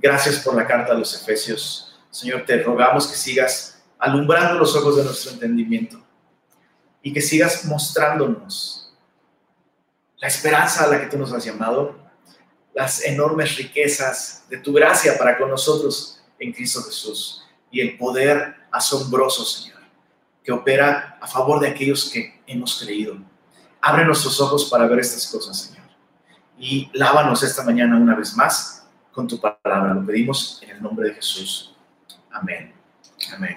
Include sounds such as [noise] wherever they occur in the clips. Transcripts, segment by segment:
Gracias por la carta de los Efesios. Señor, te rogamos que sigas alumbrando los ojos de nuestro entendimiento y que sigas mostrándonos la esperanza a la que tú nos has llamado, las enormes riquezas de tu gracia para con nosotros en Cristo Jesús y el poder asombroso, Señor, que opera a favor de aquellos que hemos creído. Abre nuestros ojos para ver estas cosas, Señor. Y lávanos esta mañana una vez más con tu palabra. Lo pedimos en el nombre de Jesús. Amén. Amén.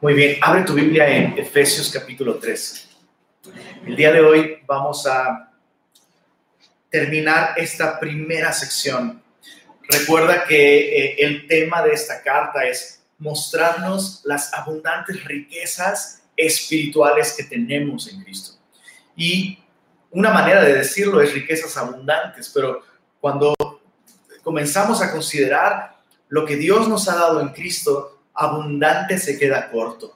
Muy bien, abre tu Biblia en Efesios capítulo 3. El día de hoy vamos a terminar esta primera sección. Recuerda que eh, el tema de esta carta es mostrarnos las abundantes riquezas espirituales que tenemos en Cristo. Y una manera de decirlo es riquezas abundantes, pero cuando comenzamos a considerar lo que Dios nos ha dado en Cristo, abundante se queda corto.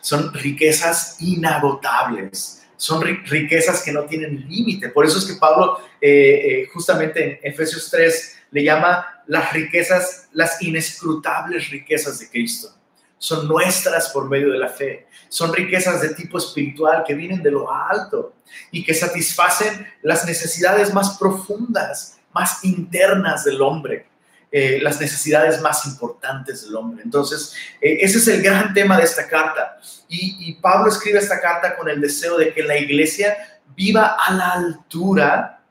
Son riquezas inagotables, son riquezas que no tienen límite. Por eso es que Pablo, eh, eh, justamente en Efesios 3, le llama las riquezas, las inescrutables riquezas de Cristo. Son nuestras por medio de la fe. Son riquezas de tipo espiritual que vienen de lo alto y que satisfacen las necesidades más profundas, más internas del hombre. Eh, las necesidades más importantes del hombre. Entonces, eh, ese es el gran tema de esta carta. Y, Pablo escribe esta carta con el deseo de que la iglesia viva a la altura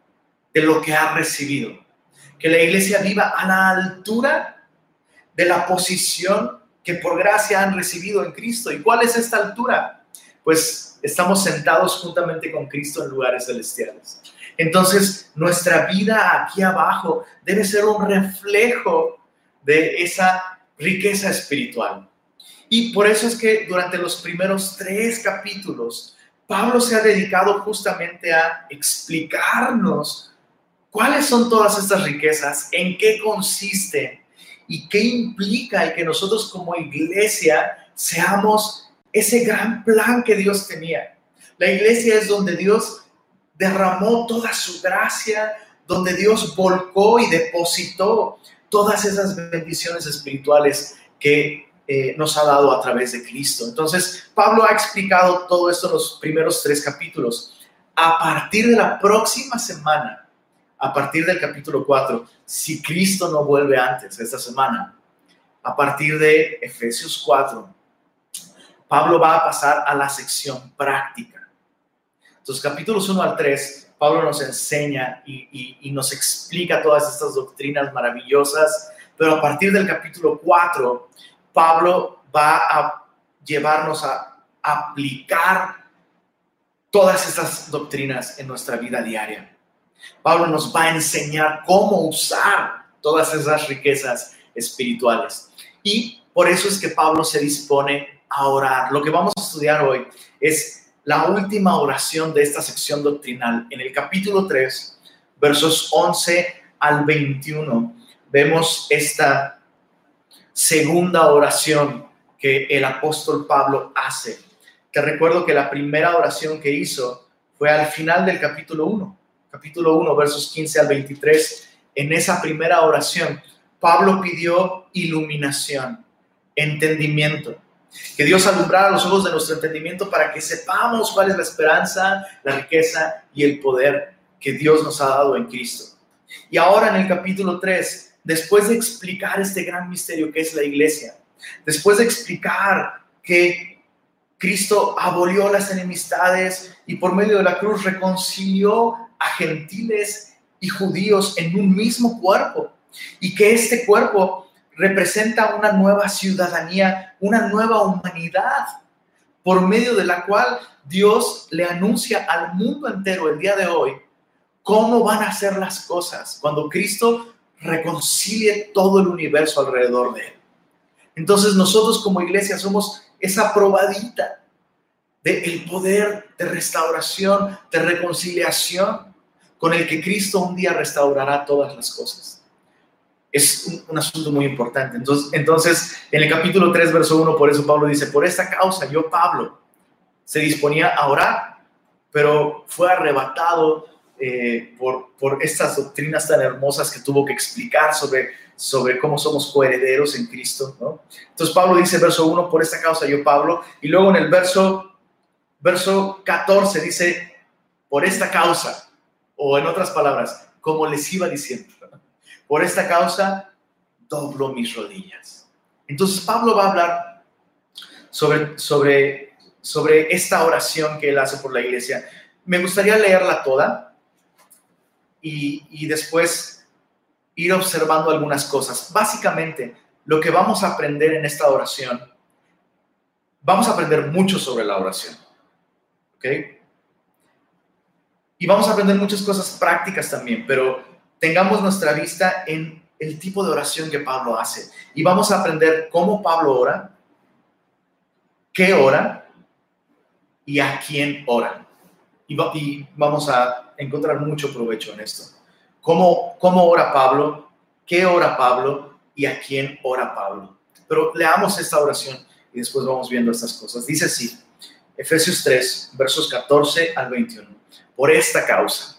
de lo que ha recibido. Que la iglesia viva a la altura de la posición que por gracia han recibido en Cristo. ¿Y cuál es esta altura? Pues estamos sentados juntamente con Cristo en lugares celestiales. Entonces, nuestra vida aquí abajo debe ser un reflejo de esa riqueza espiritual. Y por eso es que durante los primeros tres capítulos, Pablo se ha dedicado justamente a explicarnos cuáles son todas estas riquezas, en qué consisten y qué implica el que nosotros como iglesia seamos ese gran plan que Dios tenía. La iglesia es donde Dios derramó toda su gracia, donde Dios volcó y depositó todas esas bendiciones espirituales que eh, nos ha dado a través de Cristo. Entonces, Pablo ha explicado todo esto en los primeros tres capítulos. A partir de la próxima semana, a partir del capítulo 4, si Cristo no vuelve antes esta semana, a partir de Efesios 4, Pablo va a pasar a la sección práctica entonces, capítulos 1 al 3, Pablo nos enseña y, nos explica todas estas doctrinas maravillosas, pero a partir del capítulo 4, Pablo va a llevarnos a aplicar todas estas doctrinas en nuestra vida diaria. Pablo nos va a enseñar cómo usar todas esas riquezas espirituales. Y por eso es que Pablo se dispone a orar. Lo que vamos a estudiar hoy es la última oración de esta sección doctrinal. En el capítulo 3, versos 11 al 21, vemos esta segunda oración que el apóstol Pablo hace. Te recuerdo que la primera oración que hizo fue al final del capítulo 1, capítulo 1, versos 15 al 23. En esa primera oración, Pablo pidió iluminación, entendimiento que Dios alumbrara los ojos de nuestro entendimiento para que sepamos cuál es la esperanza, la riqueza y el poder que Dios nos ha dado en Cristo. Y ahora en el capítulo 3, después de explicar este gran misterio que es la iglesia, después de explicar que Cristo abolió las enemistades y por medio de la cruz reconcilió a gentiles y judíos en un mismo cuerpo y que este cuerpo representa una nueva ciudadanía, una nueva humanidad, por medio de la cual Dios le anuncia al mundo entero el día de hoy cómo van a ser las cosas cuando Cristo reconcilie todo el universo alrededor de él. Entonces nosotros como iglesia somos esa probadita del poder de restauración, de reconciliación con el que Cristo un día restaurará todas las cosas es un, asunto muy importante. Entonces, entonces, en el capítulo 3, verso 1, por eso Pablo dice, por esta causa yo, Pablo, se disponía a orar, pero fue arrebatado eh, por, por estas doctrinas tan hermosas que tuvo que explicar sobre, sobre cómo somos coherederos en Cristo, ¿no? Entonces Pablo dice, verso 1, por esta causa yo Pablo, y luego en el verso, verso 14 dice, por esta causa, o en otras palabras, como les iba diciendo, por esta causa doblo mis rodillas. Entonces Pablo va a hablar sobre, sobre, sobre esta oración que él hace por la iglesia. Me gustaría leerla toda y, y después ir observando algunas cosas. Básicamente, lo que vamos a aprender en esta oración, vamos a aprender mucho sobre la oración. ¿Ok? Y vamos a aprender muchas cosas prácticas también, pero tengamos nuestra vista en el tipo de oración que Pablo hace. Y vamos a aprender cómo Pablo ora, qué ora y a quién ora. Y, vamos a encontrar mucho provecho en esto. ¿Cómo, cómo ora Pablo? ¿Qué ora Pablo? ¿Y a quién ora Pablo? Pero leamos esta oración y después vamos viendo estas cosas. Dice así, Efesios 3, versos 14 al 21. Por esta causa,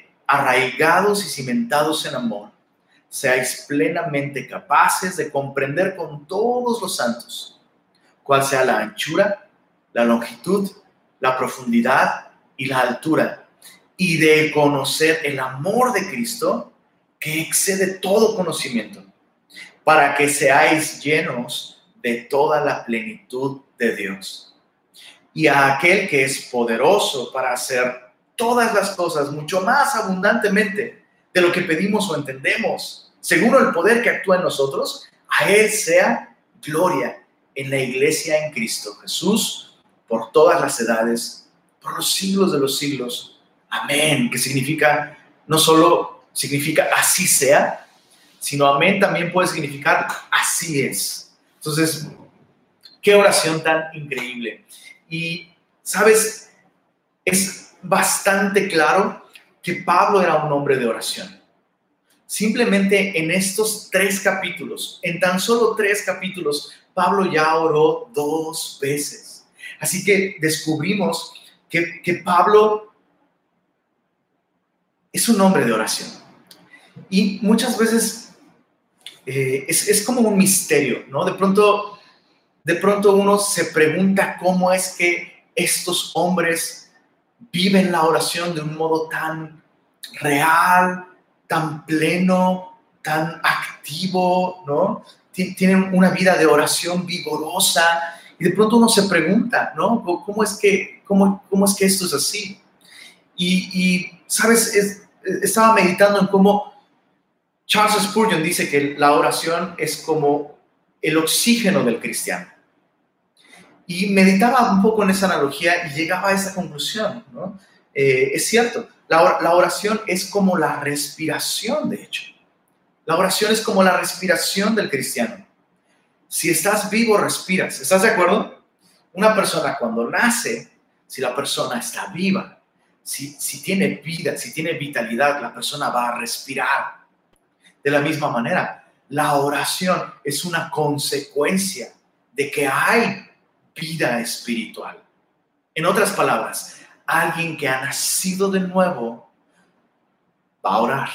arraigados y cimentados en amor, seáis plenamente capaces de comprender con todos los santos cuál sea la anchura, la longitud, la profundidad y la altura y de conocer el amor de Cristo que excede todo conocimiento, para que seáis llenos de toda la plenitud de Dios. Y a aquel que es poderoso para hacer todas las cosas mucho más abundantemente de lo que pedimos o entendemos, según el poder que actúa en nosotros, a Él sea gloria en la iglesia en Cristo Jesús por todas las edades, por los siglos de los siglos amén, que significa, no solo significa así sea, sino amén también puede significar así es. Entonces, qué oración tan increíble. Y, ¿sabes? Es bastante claro que Pablo era un hombre de oración. Simplemente en estos tres capítulos, en tan solo tres capítulos, Pablo ya oró dos veces. Así que descubrimos que, Pablo es un hombre de oración. Y muchas veces eh, es, como un misterio, ¿no? De pronto, de pronto uno se pregunta cómo es que estos hombres viven la oración de un modo tan real, tan pleno, tan activo, ¿no? Tienen una vida de oración vigorosa y de pronto uno se pregunta, ¿no? ¿Cómo es que, cómo, cómo es que esto es así? Y, ¿sabes? estaba meditando en cómo Charles Spurgeon dice que la oración es como el oxígeno del cristiano. Y meditaba un poco en esa analogía y llegaba a esa conclusión, ¿no? Eh, es cierto, la, la oración es como la respiración, de hecho. La oración es como la respiración del cristiano. Si estás vivo, respiras. ¿Estás de acuerdo? Una persona cuando nace, si la persona está viva, si, tiene vida, si tiene vitalidad, la persona va a respirar. De la misma manera, la oración es una consecuencia de que hay vida espiritual. En otras palabras, alguien que ha nacido de nuevo va a orar.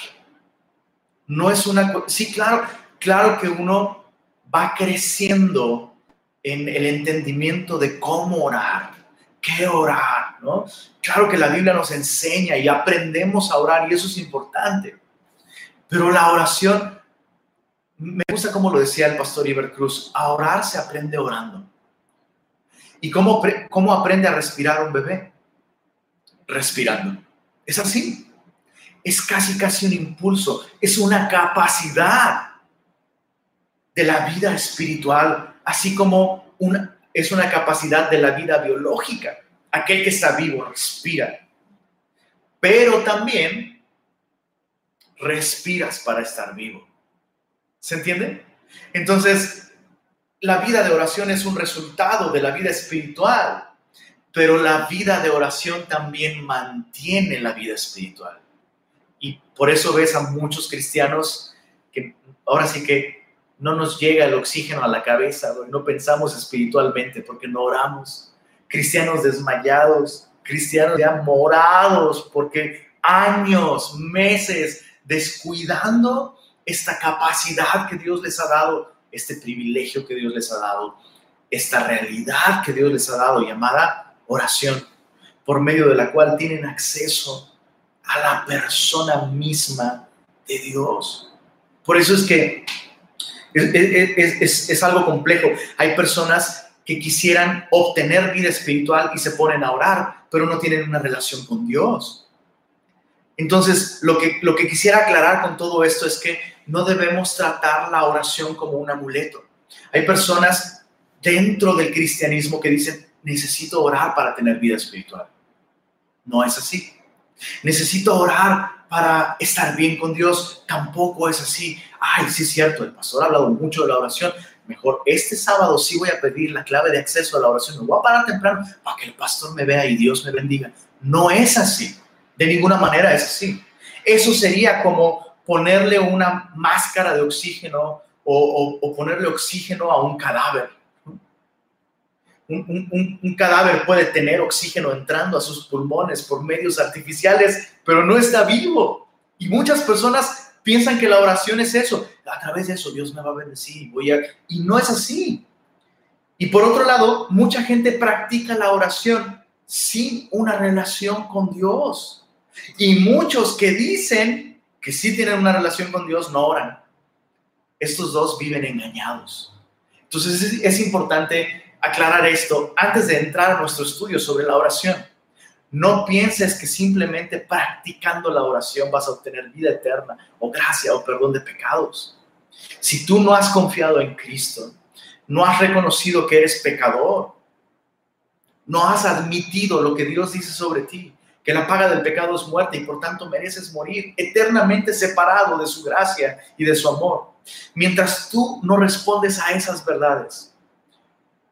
No es una... Sí, claro, claro que uno va creciendo en el entendimiento de cómo orar, qué orar, ¿no? Claro que la Biblia nos enseña y aprendemos a orar y eso es importante. Pero la oración, me gusta como lo decía el pastor Iber Cruz, a orar se aprende orando. ¿Y cómo, cómo aprende a respirar un bebé? Respirando. Es así. Es casi, casi un impulso. Es una capacidad de la vida espiritual, así como una, es una capacidad de la vida biológica. Aquel que está vivo respira. Pero también respiras para estar vivo. ¿Se entiende? Entonces, la vida de oración es un resultado de la vida espiritual, pero la vida de oración también mantiene la vida espiritual. Y por eso ves a muchos cristianos que ahora sí que no nos llega el oxígeno a la cabeza, no pensamos espiritualmente porque no oramos. Cristianos desmayados, cristianos ya morados porque años, meses descuidando esta capacidad que Dios les ha dado, este privilegio que Dios les ha dado, esta realidad que Dios les ha dado llamada oración, por medio de la cual tienen acceso a la persona misma de Dios. Por eso es que es, es, algo complejo. Hay personas que quisieran obtener vida espiritual y se ponen a orar, pero no tienen una relación con Dios. Entonces, lo que, lo que quisiera aclarar con todo esto es que no debemos tratar la oración como un amuleto. Hay personas dentro del cristianismo que dicen, necesito orar para tener vida espiritual. No es así. Necesito orar para estar bien con Dios. Tampoco es así. Ay, sí es cierto, el pastor ha hablado mucho de la oración. Mejor este sábado sí voy a pedir la clave de acceso a la oración. Me voy a parar temprano para que el pastor me vea y Dios me bendiga. No es así. De ninguna manera es así. Eso sería como ponerle una máscara de oxígeno o, ponerle oxígeno a un cadáver. Un, cadáver puede tener oxígeno entrando a sus pulmones por medios artificiales, pero no está vivo. Y muchas personas piensan que la oración es eso. A través de eso Dios me va a bendecir. Voy a... Y no es así. Y por otro lado, mucha gente practica la oración sin una relación con Dios. Y muchos que dicen que sí tienen una relación con Dios no oran. Estos dos viven engañados. Entonces es, importante aclarar esto antes de entrar a nuestro estudio sobre la oración. No pienses que simplemente practicando la oración vas a obtener vida eterna o gracia o perdón de pecados. Si tú no has confiado en Cristo, no has reconocido que eres pecador, no has admitido lo que Dios dice sobre ti, que la paga del pecado es muerte y por tanto mereces morir eternamente separado de su gracia y de su amor. Mientras tú no respondes a esas verdades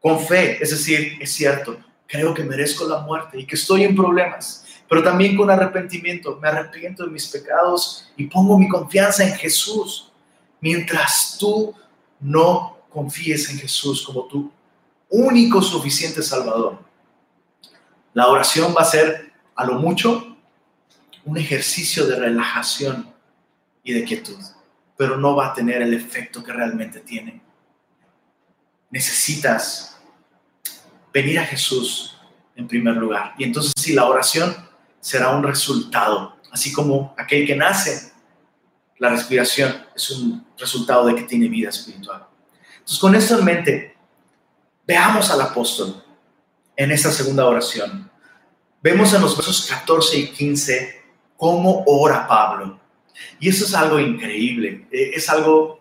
con fe, es decir, es cierto, creo que merezco la muerte y que estoy en problemas, pero también con arrepentimiento, me arrepiento de mis pecados y pongo mi confianza en Jesús. Mientras tú no confíes en Jesús como tu único suficiente Salvador, la oración va a ser a lo mucho un ejercicio de relajación y de quietud, pero no va a tener el efecto que realmente tiene. Necesitas venir a Jesús en primer lugar. Y entonces si la oración será un resultado, así como aquel que nace, la respiración es un resultado de que tiene vida espiritual. Entonces con esto en mente, veamos al apóstol en esta segunda oración Vemos en los versos 14 y 15 cómo ora Pablo. Y eso es algo increíble, eh, es algo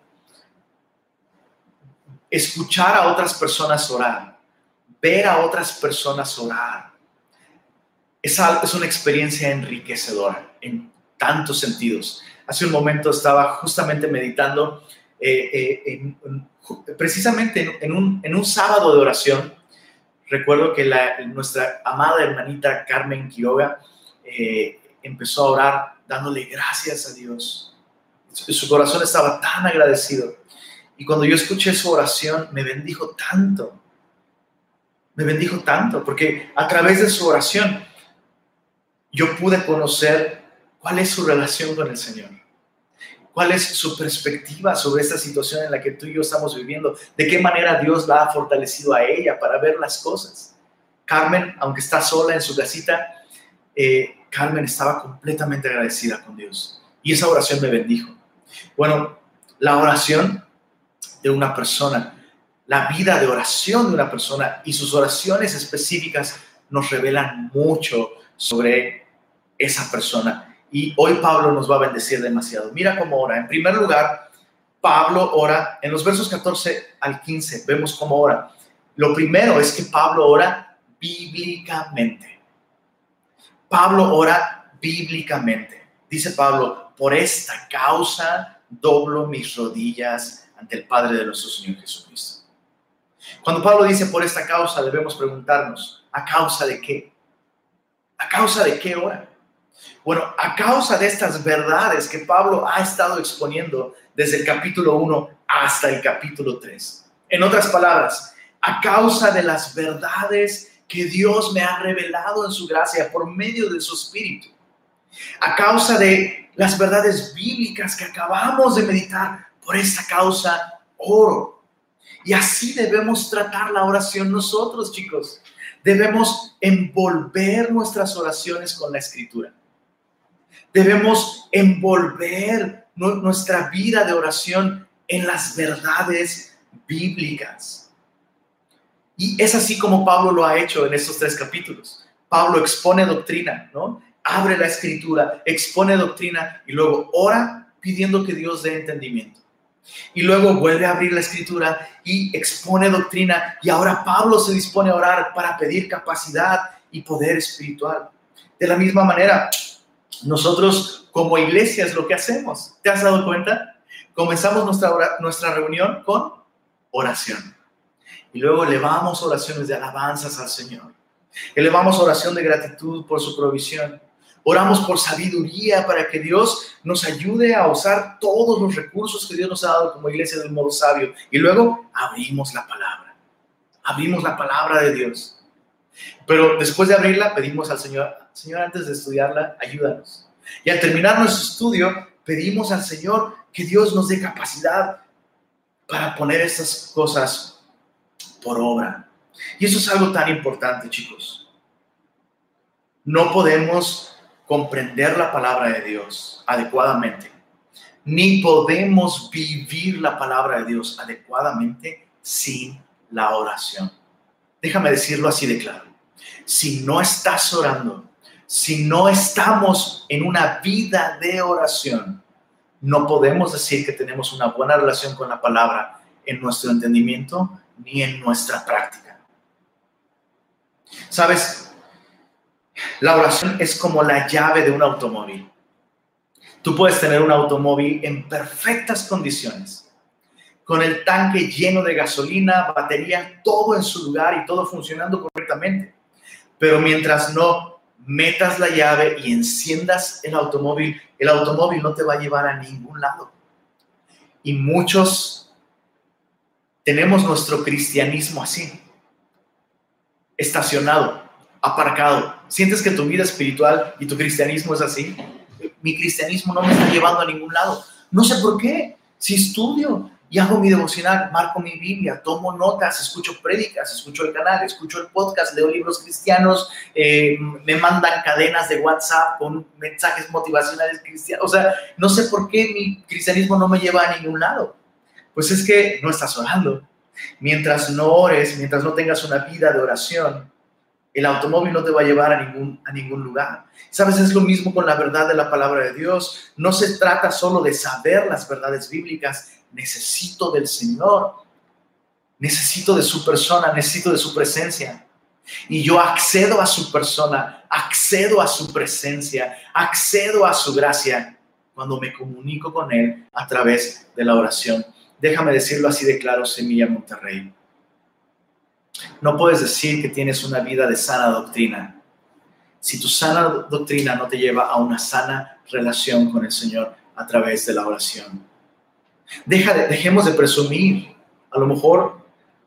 escuchar a otras personas orar, ver a otras personas orar. Es, es una experiencia enriquecedora en tantos sentidos. Hace un momento estaba justamente meditando eh, eh, precisamente en, un, en un sábado de oración Recuerdo que nuestra amada hermanita Carmen Quiroga eh, empezó a orar dándole gracias a Dios. Su, corazón estaba tan agradecido. Y cuando yo escuché su oración, me bendijo tanto. Me bendijo tanto, porque a través de su oración yo pude conocer cuál es su relación con el Señor cuál es su perspectiva sobre esta situación en la que tú y yo estamos viviendo, de qué manera Dios la ha fortalecido a ella para ver las cosas. Carmen, aunque está sola en su casita, eh, Carmen estaba completamente agradecida con Dios y esa oración me bendijo. Bueno, la oración de una persona, la vida de oración de una persona y sus oraciones específicas nos revelan mucho sobre esa persona y hoy Pablo nos va a bendecir demasiado. Mira cómo ora. En primer lugar, Pablo ora, en los versos 14 al 15, vemos cómo ora. Lo primero es que Pablo ora bíblicamente. Pablo ora bíblicamente. Dice Pablo, por esta causa doblo mis rodillas ante el Padre de nuestro Señor Jesucristo. Cuando Pablo dice por esta causa, debemos preguntarnos, ¿a causa de qué? ¿A causa de qué hora? Bueno, a causa de estas verdades que Pablo ha estado exponiendo desde el capítulo 1 hasta el capítulo 3. En otras palabras, a causa de las verdades que Dios me ha revelado en su gracia por medio de su Espíritu. A causa de las verdades bíblicas que acabamos de meditar, por esta causa oro. Y así debemos tratar la oración nosotros, chicos. Debemos envolver nuestras oraciones con la escritura. Debemos envolver nuestra vida de oración en las verdades bíblicas. Y es así como Pablo lo ha hecho en estos tres capítulos. Pablo expone doctrina, ¿no? Abre la escritura, expone doctrina y luego ora pidiendo que Dios dé entendimiento. Y luego vuelve a abrir la escritura y expone doctrina. Y ahora Pablo se dispone a orar para pedir capacidad y poder espiritual. De la misma manera, nosotros como iglesia es lo que hacemos. ¿Te has dado cuenta? Comenzamos nuestra, nuestra reunión con oración. Y luego elevamos oraciones de alabanzas al Señor. Elevamos oración de gratitud por su provisión. Oramos por sabiduría para que Dios nos ayude a usar todos los recursos que Dios nos ha dado como iglesia de un modo sabio. Y luego abrimos la palabra. Abrimos la palabra de Dios. Pero después de abrirla, pedimos al Señor, Señor, antes de estudiarla, ayúdanos. Y al terminar nuestro estudio, pedimos al Señor que Dios nos dé capacidad para poner estas cosas por obra. Y eso es algo tan importante, chicos. No podemos comprender la palabra de Dios adecuadamente, ni podemos vivir la palabra de Dios adecuadamente sin la oración. Déjame decirlo así de claro. Si no estás orando, si no estamos en una vida de oración, no podemos decir que tenemos una buena relación con la palabra en nuestro entendimiento ni en nuestra práctica. Sabes, la oración es como la llave de un automóvil. Tú puedes tener un automóvil en perfectas condiciones, con el tanque lleno de gasolina, batería, todo en su lugar y todo funcionando correctamente. Pero mientras no metas la llave y enciendas el automóvil, el automóvil no te va a llevar a ningún lado. Y muchos tenemos nuestro cristianismo así, estacionado, aparcado. ¿Sientes que tu vida espiritual y tu cristianismo es así? Mi cristianismo no me está llevando a ningún lado. No sé por qué. Si estudio y hago mi devocional, marco mi Biblia, tomo notas, escucho prédicas, escucho el canal, escucho el podcast, leo libros cristianos, eh, me mandan cadenas de WhatsApp con mensajes motivacionales cristianos. O sea, no sé por qué mi cristianismo no me lleva a ningún lado. Pues es que no estás orando. Mientras no ores, mientras no tengas una vida de oración, el automóvil no te va a llevar a ningún, a ningún lugar. Sabes, es lo mismo con la verdad de la palabra de Dios. No se trata solo de saber las verdades bíblicas. Necesito del Señor. Necesito de su persona, necesito de su presencia. Y yo accedo a su persona, accedo a su presencia, accedo a su gracia cuando me comunico con Él a través de la oración. Déjame decirlo así de claro, Semilla Monterrey. No puedes decir que tienes una vida de sana doctrina si tu sana doctrina no te lleva a una sana relación con el Señor a través de la oración. Deja dejemos de presumir. A lo mejor,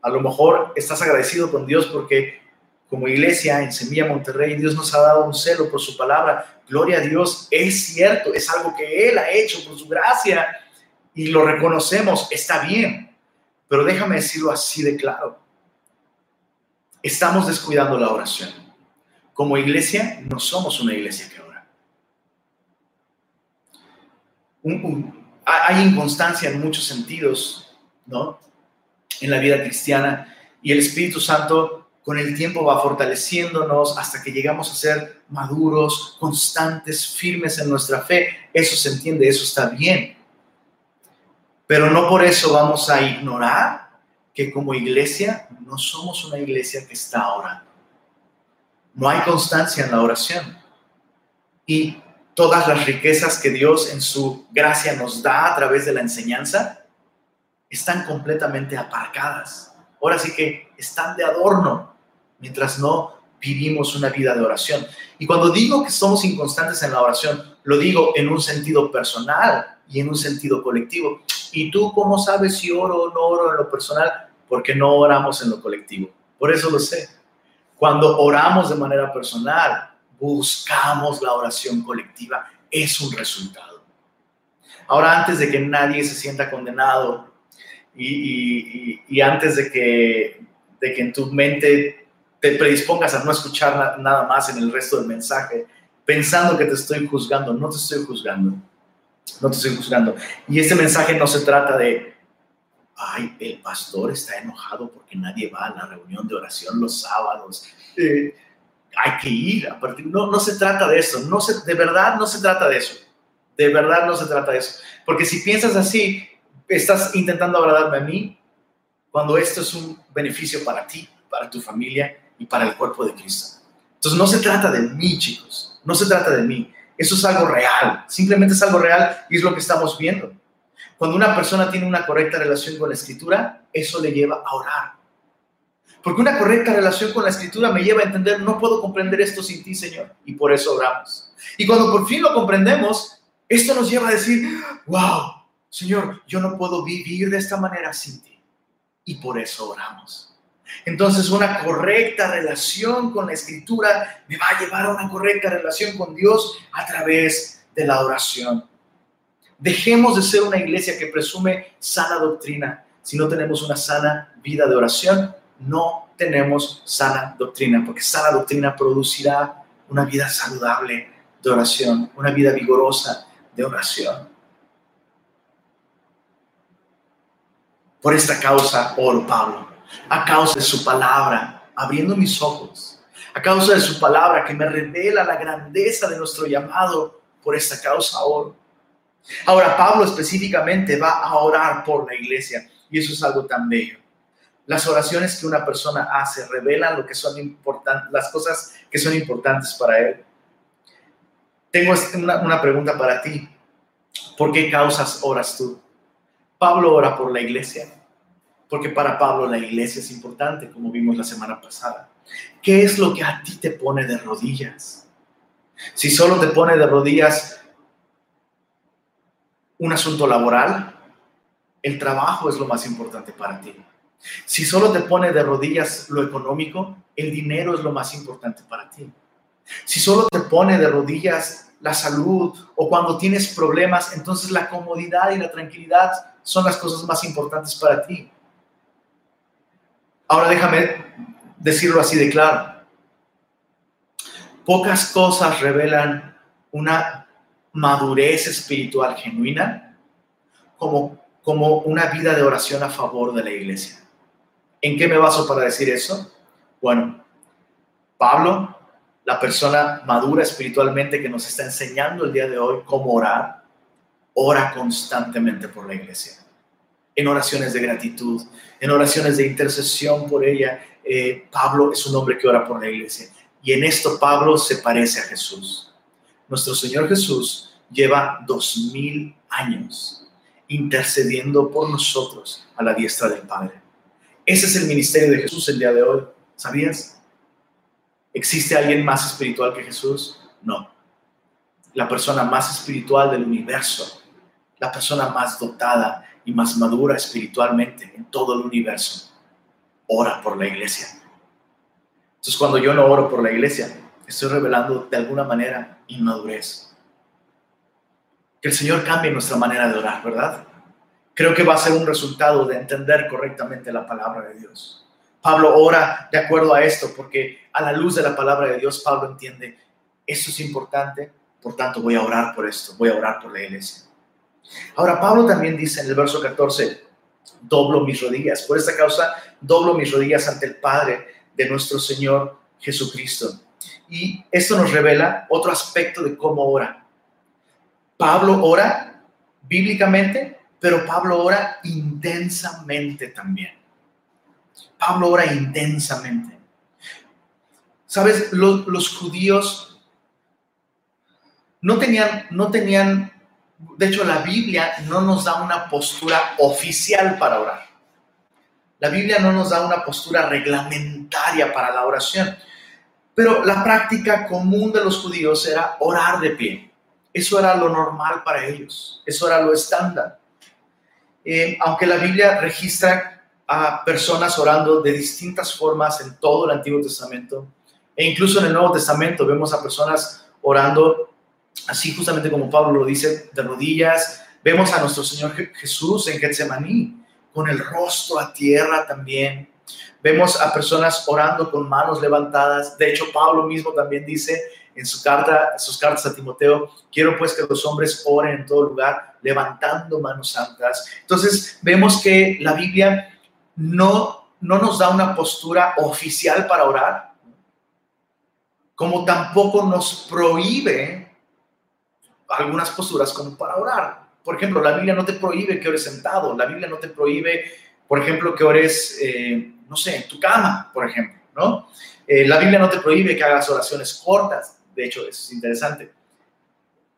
a lo mejor estás agradecido con Dios porque como iglesia en Semilla Monterrey, Dios nos ha dado un celo por su palabra. Gloria a Dios, es cierto, es algo que Él ha hecho por su gracia y lo reconocemos, está bien. Pero déjame decirlo así de claro estamos descuidando la oración. Como iglesia, no somos una iglesia que ora. Hay inconstancia en muchos sentidos, ¿no? En la vida cristiana y el Espíritu Santo con el tiempo va fortaleciéndonos hasta que llegamos a ser maduros, constantes, firmes en nuestra fe. Eso se entiende, eso está bien. Pero no por eso vamos a ignorar que como iglesia no somos una iglesia que está orando. No hay constancia en la oración. Y todas las riquezas que Dios en su gracia nos da a través de la enseñanza, están completamente aparcadas. Ahora sí que están de adorno, mientras no vivimos una vida de oración. Y cuando digo que somos inconstantes en la oración, lo digo en un sentido personal y en un sentido colectivo. ¿Y tú cómo sabes si oro o no oro en lo personal? Porque no oramos en lo colectivo. Por eso lo sé. Cuando oramos de manera personal, buscamos la oración colectiva, es un resultado. Ahora, antes de que nadie se sienta condenado y, antes de que, de que en tu mente te predispongas a no escuchar nada más en el resto del mensaje, pensando que te estoy juzgando, no te estoy juzgando, no te estoy juzgando. Y este mensaje no se trata de, ay, el pastor está enojado porque nadie va a la reunión de oración los sábados. Eh, hay que ir a partir. No, no se trata de eso. No se, de verdad no se trata de eso. De verdad no se trata de eso. Porque si piensas así, estás intentando agradarme a mí cuando esto es un beneficio para ti, para tu familia y para el cuerpo de Cristo. Entonces no se trata de mí, chicos. No se trata de mí. Eso es algo real. Simplemente es algo real y es lo que estamos viendo. Cuando una persona tiene una correcta relación con la escritura, eso le lleva a orar. Porque una correcta relación con la escritura me lleva a entender, no puedo comprender esto sin ti, Señor. Y por eso oramos. Y cuando por fin lo comprendemos, esto nos lleva a decir, wow, Señor, yo no puedo vivir de esta manera sin ti. Y por eso oramos. Entonces una correcta relación con la escritura me va a llevar a una correcta relación con Dios a través de la oración. Dejemos de ser una iglesia que presume sana doctrina. Si no tenemos una sana vida de oración, no tenemos sana doctrina, porque sana doctrina producirá una vida saludable de oración, una vida vigorosa de oración. Por esta causa oro, Pablo, a causa de su palabra, abriendo mis ojos, a causa de su palabra que me revela la grandeza de nuestro llamado, por esta causa oro. Ahora, Pablo específicamente va a orar por la iglesia y eso es algo tan bello. Las oraciones que una persona hace revelan lo que son importantes, las cosas que son importantes para él. Tengo una, una pregunta para ti. ¿Por qué causas oras tú? Pablo ora por la iglesia, porque para Pablo la iglesia es importante, como vimos la semana pasada. ¿Qué es lo que a ti te pone de rodillas? Si solo te pone de rodillas un asunto laboral, el trabajo es lo más importante para ti. Si solo te pone de rodillas lo económico, el dinero es lo más importante para ti. Si solo te pone de rodillas la salud o cuando tienes problemas, entonces la comodidad y la tranquilidad son las cosas más importantes para ti. Ahora déjame decirlo así de claro. Pocas cosas revelan una madurez espiritual genuina como, como una vida de oración a favor de la iglesia. ¿En qué me baso para decir eso? Bueno, Pablo, la persona madura espiritualmente que nos está enseñando el día de hoy cómo orar, ora constantemente por la iglesia. En oraciones de gratitud, en oraciones de intercesión por ella. Eh, Pablo es un hombre que ora por la iglesia. Y en esto Pablo se parece a Jesús. Nuestro Señor Jesús lleva dos mil años intercediendo por nosotros a la diestra del Padre. Ese es el ministerio de Jesús el día de hoy. ¿Sabías? ¿Existe alguien más espiritual que Jesús? No. La persona más espiritual del universo, la persona más dotada y más madura espiritualmente en todo el universo, ora por la iglesia. Entonces cuando yo no oro por la iglesia, estoy revelando de alguna manera inmadurez que el Señor cambie nuestra manera de orar, ¿verdad? Creo que va a ser un resultado de entender correctamente la palabra de Dios. Pablo ora de acuerdo a esto, porque a la luz de la palabra de Dios, Pablo entiende, esto es importante, por tanto voy a orar por esto, voy a orar por la iglesia. Ahora, Pablo también dice en el verso 14, doblo mis rodillas. Por esta causa, doblo mis rodillas ante el Padre de nuestro Señor Jesucristo. Y esto nos revela otro aspecto de cómo ora. Pablo ora bíblicamente, pero Pablo ora intensamente también. Pablo ora intensamente. Sabes, los, judíos no tenían, no tenían De hecho, la Biblia no nos da una postura oficial para orar. La Biblia no nos da una postura reglamentaria para la oración. Pero la práctica común de los judíos era orar de pie. Eso era lo normal para ellos. Eso era lo estándar. Eh, aunque la Biblia registra a personas orando de distintas formas en todo el Antiguo Testamento, e incluso en el Nuevo Testamento vemos a personas orando así justamente como Pablo lo dice, de rodillas. Vemos a nuestro Señor Jesús en Getsemaní, con el rostro a tierra también. Vemos a personas orando con manos levantadas. De hecho, Pablo mismo también dice en su carta, sus cartas a Timoteo, quiero pues que los hombres oren en todo lugar, levantando manos santas. Entonces, vemos que la Biblia no, no nos da una postura oficial para orar, como tampoco nos prohíbe algunas posturas como para orar. Por ejemplo, la Biblia no te prohíbe que ores sentado, la Biblia no te prohíbe, por ejemplo, que ores, eh, no sé, en tu cama, por ejemplo, ¿no? Eh, la Biblia no te prohíbe que hagas oraciones cortas, de hecho, es interesante.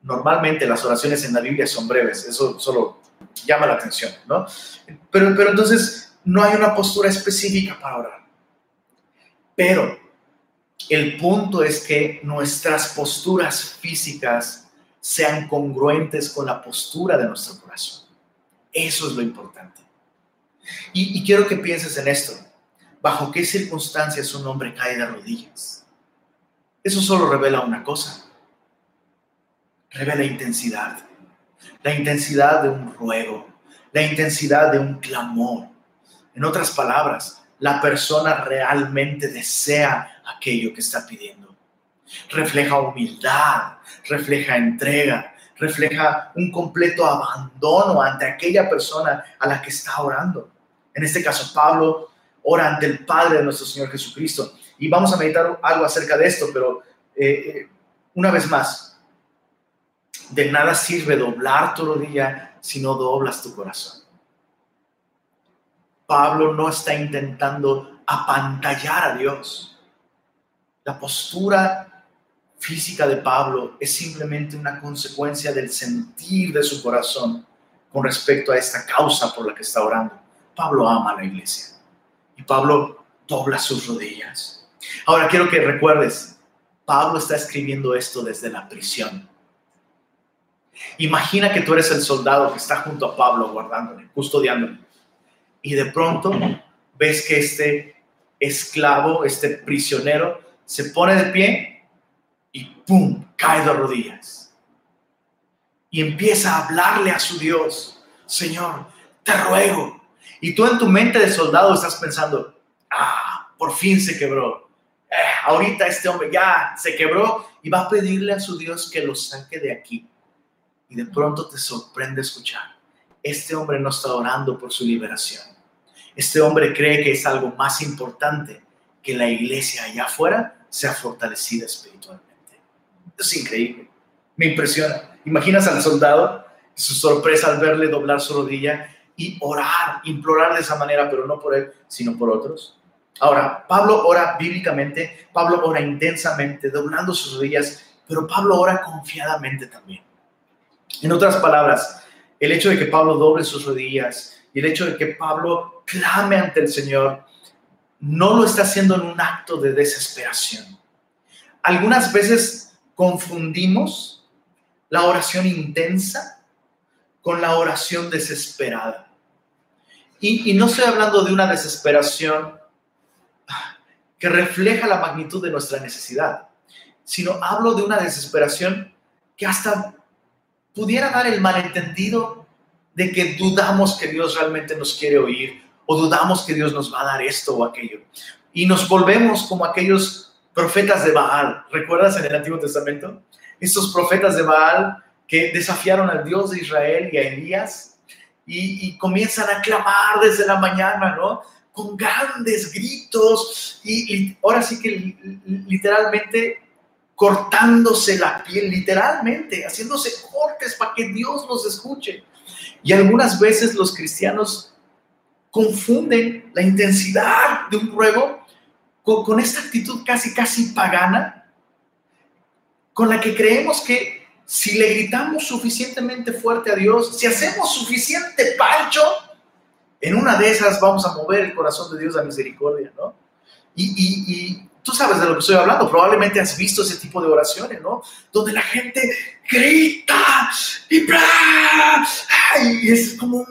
Normalmente las oraciones en la Biblia son breves, eso solo llama la atención, ¿no? Pero, pero entonces no hay una postura específica para orar. Pero el punto es que nuestras posturas físicas sean congruentes con la postura de nuestro corazón. Eso es lo importante. Y, quiero que pienses en esto. ¿Bajo qué circunstancias un hombre cae de rodillas? Eso solo revela una cosa. Revela intensidad. La intensidad de un ruego. La intensidad de un clamor. En otras palabras, la persona realmente desea aquello que está pidiendo refleja humildad, refleja entrega, refleja un completo abandono ante aquella persona a la que está orando. En este caso, Pablo ora ante el Padre de nuestro Señor Jesucristo. Y vamos a meditar algo acerca de esto, pero eh, eh, una vez más, de nada sirve doblar tu rodilla si no doblas tu corazón. Pablo no está intentando apantallar a Dios. La postura física de Pablo es simplemente una consecuencia del sentir de su corazón con respecto a esta causa por la que está orando. Pablo ama a la iglesia y Pablo dobla sus rodillas. Ahora quiero que recuerdes, Pablo está escribiendo esto desde la prisión. Imagina que tú eres el soldado que está junto a Pablo guardándole, custodiándole. Y de pronto ves que este esclavo, este prisionero, se pone de pie y ¡pum! cae de rodillas. Y empieza a hablarle a su Dios, Señor, te ruego. Y tú en tu mente de soldado estás pensando, ah, por fin se quebró. Eh, ahorita este hombre ya se quebró y va a pedirle a su Dios que lo saque de aquí. Y de pronto te sorprende escuchar, este hombre no está orando por su liberación. Este hombre cree que es algo más importante que la iglesia allá afuera sea fortalecida espiritualmente. Es increíble. Me impresiona. Imaginas al soldado, su sorpresa al verle doblar su rodilla y orar, implorar de esa manera, pero no por él, sino por otros. Ahora, Pablo ora bíblicamente, Pablo ora intensamente, doblando sus rodillas, pero Pablo ora confiadamente también. En otras palabras, el hecho de que Pablo doble sus rodillas y el hecho de que Pablo clame ante el Señor, no lo está haciendo en un acto de desesperación. Algunas veces confundimos la oración intensa con la oración desesperada. Y, no estoy hablando de una desesperación que refleja la magnitud de nuestra necesidad, sino hablo de una desesperación que hasta pudiera dar el malentendido de que dudamos que Dios realmente nos quiere oír o dudamos que Dios nos va a dar esto o aquello. Y nos volvemos como aquellos profetas de Baal. ¿Recuerdas en el Antiguo Testamento? Estos profetas de Baal que desafiaron al Dios de Israel y a Elías y, comienzan a clamar desde la mañana, ¿no? Con grandes gritos y, ahora sí que literalmente cortándose la piel, literalmente, haciéndose cortes para que Dios los escuche. Y algunas veces los cristianos confunden la intensidad de un ruego con, esta actitud casi, casi pagana, con la que creemos que si le gritamos suficientemente fuerte a Dios, si hacemos suficiente pancho, en una de esas vamos a mover el corazón de Dios a misericordia, ¿no? Y, tú sabes de lo que estoy hablando, probablemente has visto ese tipo de oraciones, ¿no? Donde la gente grita y, bla, y es como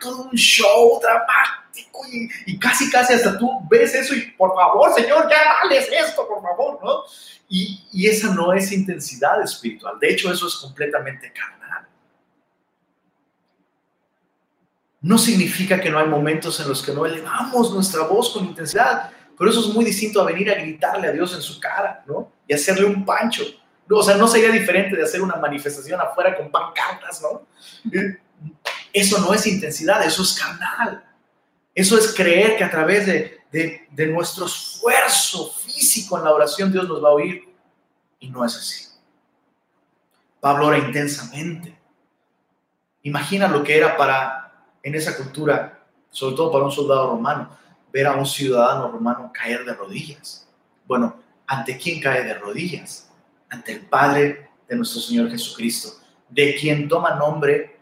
todo un show dramático y, y, casi, casi hasta tú ves eso y por favor, Señor, ya dales esto, por favor, ¿no? Y, y esa no es intensidad espiritual, de hecho eso es completamente carnal. No significa que no hay momentos en los que no elevamos nuestra voz con intensidad, pero eso es muy distinto a venir a gritarle a Dios en su cara, ¿no? Y hacerle un pancho. o sea, no sería diferente de hacer una manifestación afuera con pancartas, ¿no? Eso no es intensidad, eso es carnal. Eso es creer que a través de, de nuestro esfuerzo físico en la oración Dios nos va a oír. Y no es así. Pablo ora intensamente. Imagina lo que era para, en esa cultura, sobre todo para un soldado romano, ver a un ciudadano romano caer de rodillas. Bueno, ¿ante quién cae de rodillas? Ante el Padre de nuestro Señor Jesucristo, de quien toma nombre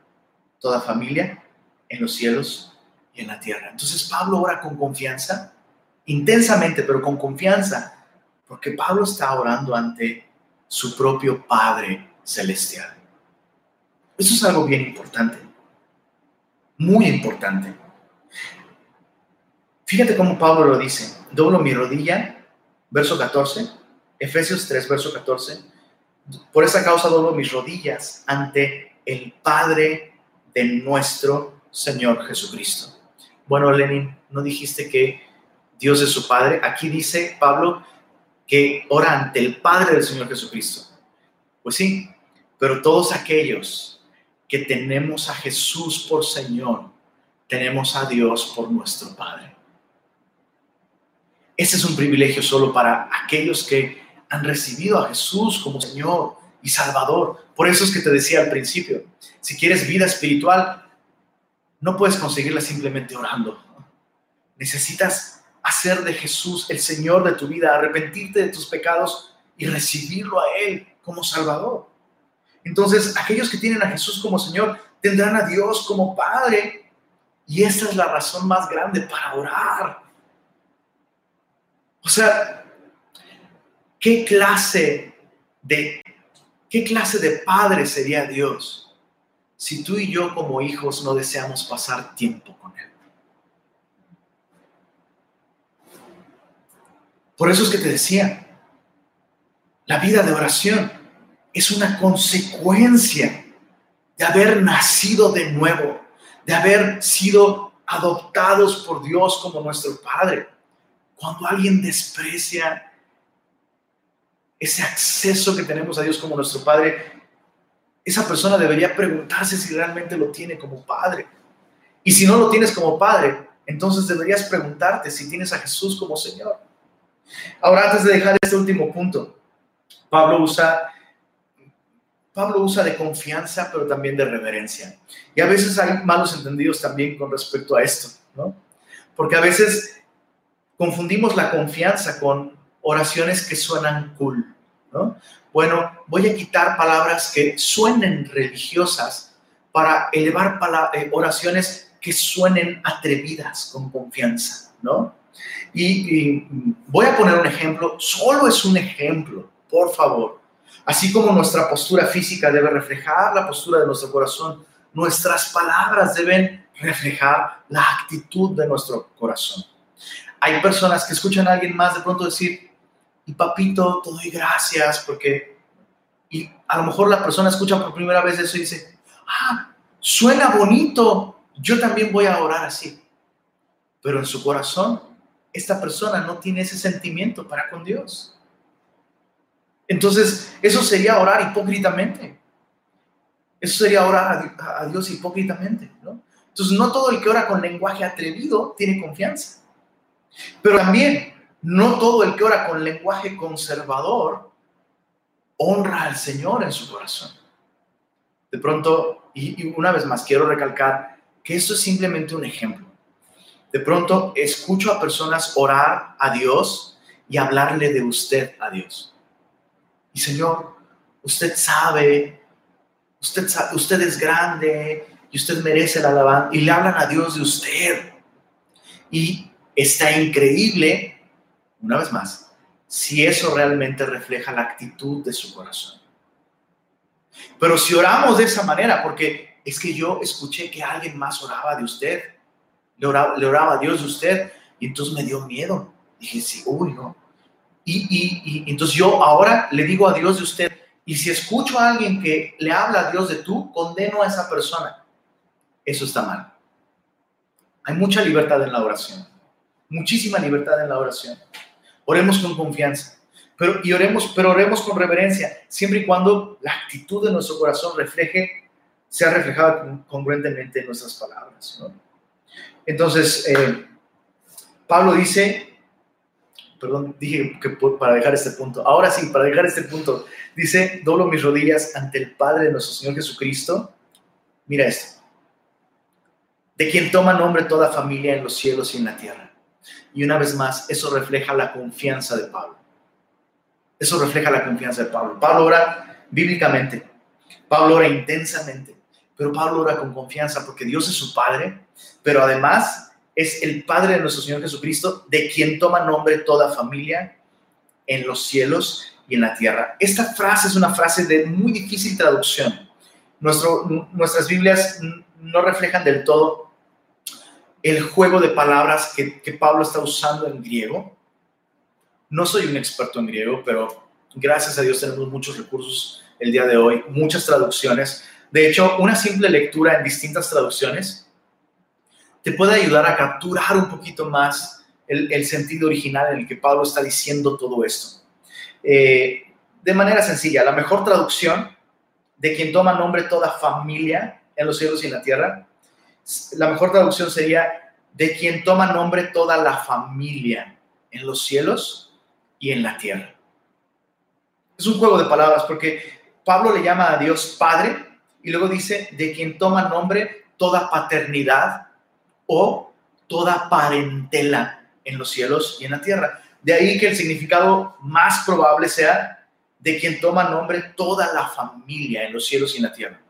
toda familia en los cielos y en la tierra. Entonces Pablo ora con confianza, intensamente, pero con confianza, porque Pablo está orando ante su propio Padre celestial. Eso es algo bien importante, muy importante. Fíjate cómo Pablo lo dice. Doblo mi rodilla, verso 14, Efesios 3, verso 14. Por esa causa doblo mis rodillas ante el Padre de nuestro Señor Jesucristo. Bueno, Lenin, ¿no dijiste que Dios es su Padre? Aquí dice Pablo que ora ante el Padre del Señor Jesucristo. Pues sí, pero todos aquellos que tenemos a Jesús por Señor, tenemos a Dios por nuestro Padre. Ese es un privilegio solo para aquellos que han recibido a Jesús como Señor y Salvador. Por eso es que te decía al principio, si quieres vida espiritual, no puedes conseguirla simplemente orando. Necesitas hacer de Jesús el Señor de tu vida, arrepentirte de tus pecados y recibirlo a Él como Salvador. Entonces, aquellos que tienen a Jesús como Señor tendrán a Dios como Padre. Y esa es la razón más grande para orar. O sea, ¿qué clase de qué clase de padre sería Dios si tú y yo como hijos no deseamos pasar tiempo con él? Por eso es que te decía, la vida de oración es una consecuencia de haber nacido de nuevo, de haber sido adoptados por Dios como nuestro Padre cuando alguien desprecia ese acceso que tenemos a Dios como nuestro Padre, esa persona debería preguntarse si realmente lo tiene como Padre. Y si no lo tienes como Padre, entonces deberías preguntarte si tienes a Jesús como Señor. Ahora, antes de dejar este último punto, Pablo usa, Pablo usa de confianza, pero también de reverencia. Y a veces hay malos entendidos también con respecto a esto, ¿no? Porque a veces confundimos la confianza con oraciones que suenan cool, ¿no? Bueno, voy a quitar palabras que suenen religiosas para elevar eh, oraciones que suenen atrevidas con confianza, ¿no? Y, voy a poner un ejemplo, solo es un ejemplo, por favor. Así como nuestra postura física debe reflejar la postura de nuestro corazón, nuestras palabras deben reflejar la actitud de nuestro corazón. Hay personas que escuchan a alguien más de pronto decir, y papito, te doy gracias porque... Y a lo mejor la persona escucha por primera vez eso y dice, ah, suena bonito, yo también voy a orar así. Pero en su corazón, esta persona no tiene ese sentimiento para con Dios. Entonces, eso sería orar hipócritamente. Eso sería orar a, Dios hipócritamente, ¿no? Entonces, no todo el que ora con lenguaje atrevido tiene confianza. Pero también, no todo el que ora con lenguaje conservador honra al Señor en su corazón. De pronto, y, una vez más quiero recalcar que esto es simplemente un ejemplo. De pronto escucho a personas orar a Dios y hablarle de usted a Dios. Señor, usted sabe, usted, sabe, usted es grande y usted merece la alabanza. Y le hablan a Dios de usted. Y está increíble, una vez más, si eso realmente refleja la actitud de su corazón. Pero si oramos de esa manera, porque es que yo escuché que alguien más oraba de usted, oraba, le oraba a Dios de usted, y entonces me dio miedo. Dije, sí, uy, no. Y, entonces yo ahora le digo a Dios de usted, y si escucho a alguien que le habla a Dios de tú, condeno a esa persona. Eso está mal. Hay mucha libertad en la oración, muchísima libertad en la oración. Oremos con confianza, pero, y oremos, pero oremos con reverencia, siempre y cuando la actitud de nuestro corazón refleje, sea reflejada congruentemente en nuestras palabras. Entonces, eh, Pablo dice, perdón, dije que para dejar este punto, ahora sí, para dejar este punto, dice, doblo mis rodillas ante el Padre de nuestro Señor Jesucristo. Mira esto, de quien toma nombre toda familia en los cielos y en la tierra. Y una vez más, eso refleja la confianza de Pablo. Eso refleja la confianza de Pablo. Pablo ora bíblicamente, Pablo ora intensamente, pero Pablo ora con confianza porque Dios es su Padre, pero además es el Padre de nuestro Señor Jesucristo, de quien toma nombre toda familia en los cielos y en la tierra. Esta frase es una frase de muy difícil traducción. Nuestro, nuestras Biblias no reflejan del todo el juego de palabras que, que Pablo está usando en griego. No soy un experto en griego, pero gracias a Dios tenemos muchos recursos el día de hoy, muchas traducciones. De hecho, una simple lectura en distintas traducciones te puede ayudar a capturar un poquito más el, sentido original en el que Pablo está diciendo todo esto. Eh, de manera sencilla, la mejor traducción de quien toma nombre toda familia en los cielos y en la tierra, la mejor traducción sería de quien toma nombre toda la familia en los cielos y en la tierra. Es un juego de palabras porque Pablo le llama a Dios Padre y luego dice de quien toma nombre toda paternidad o toda parentela en los cielos y en la tierra. De ahí que el significado más probable sea de quien toma nombre toda la familia en los cielos y en la tierra.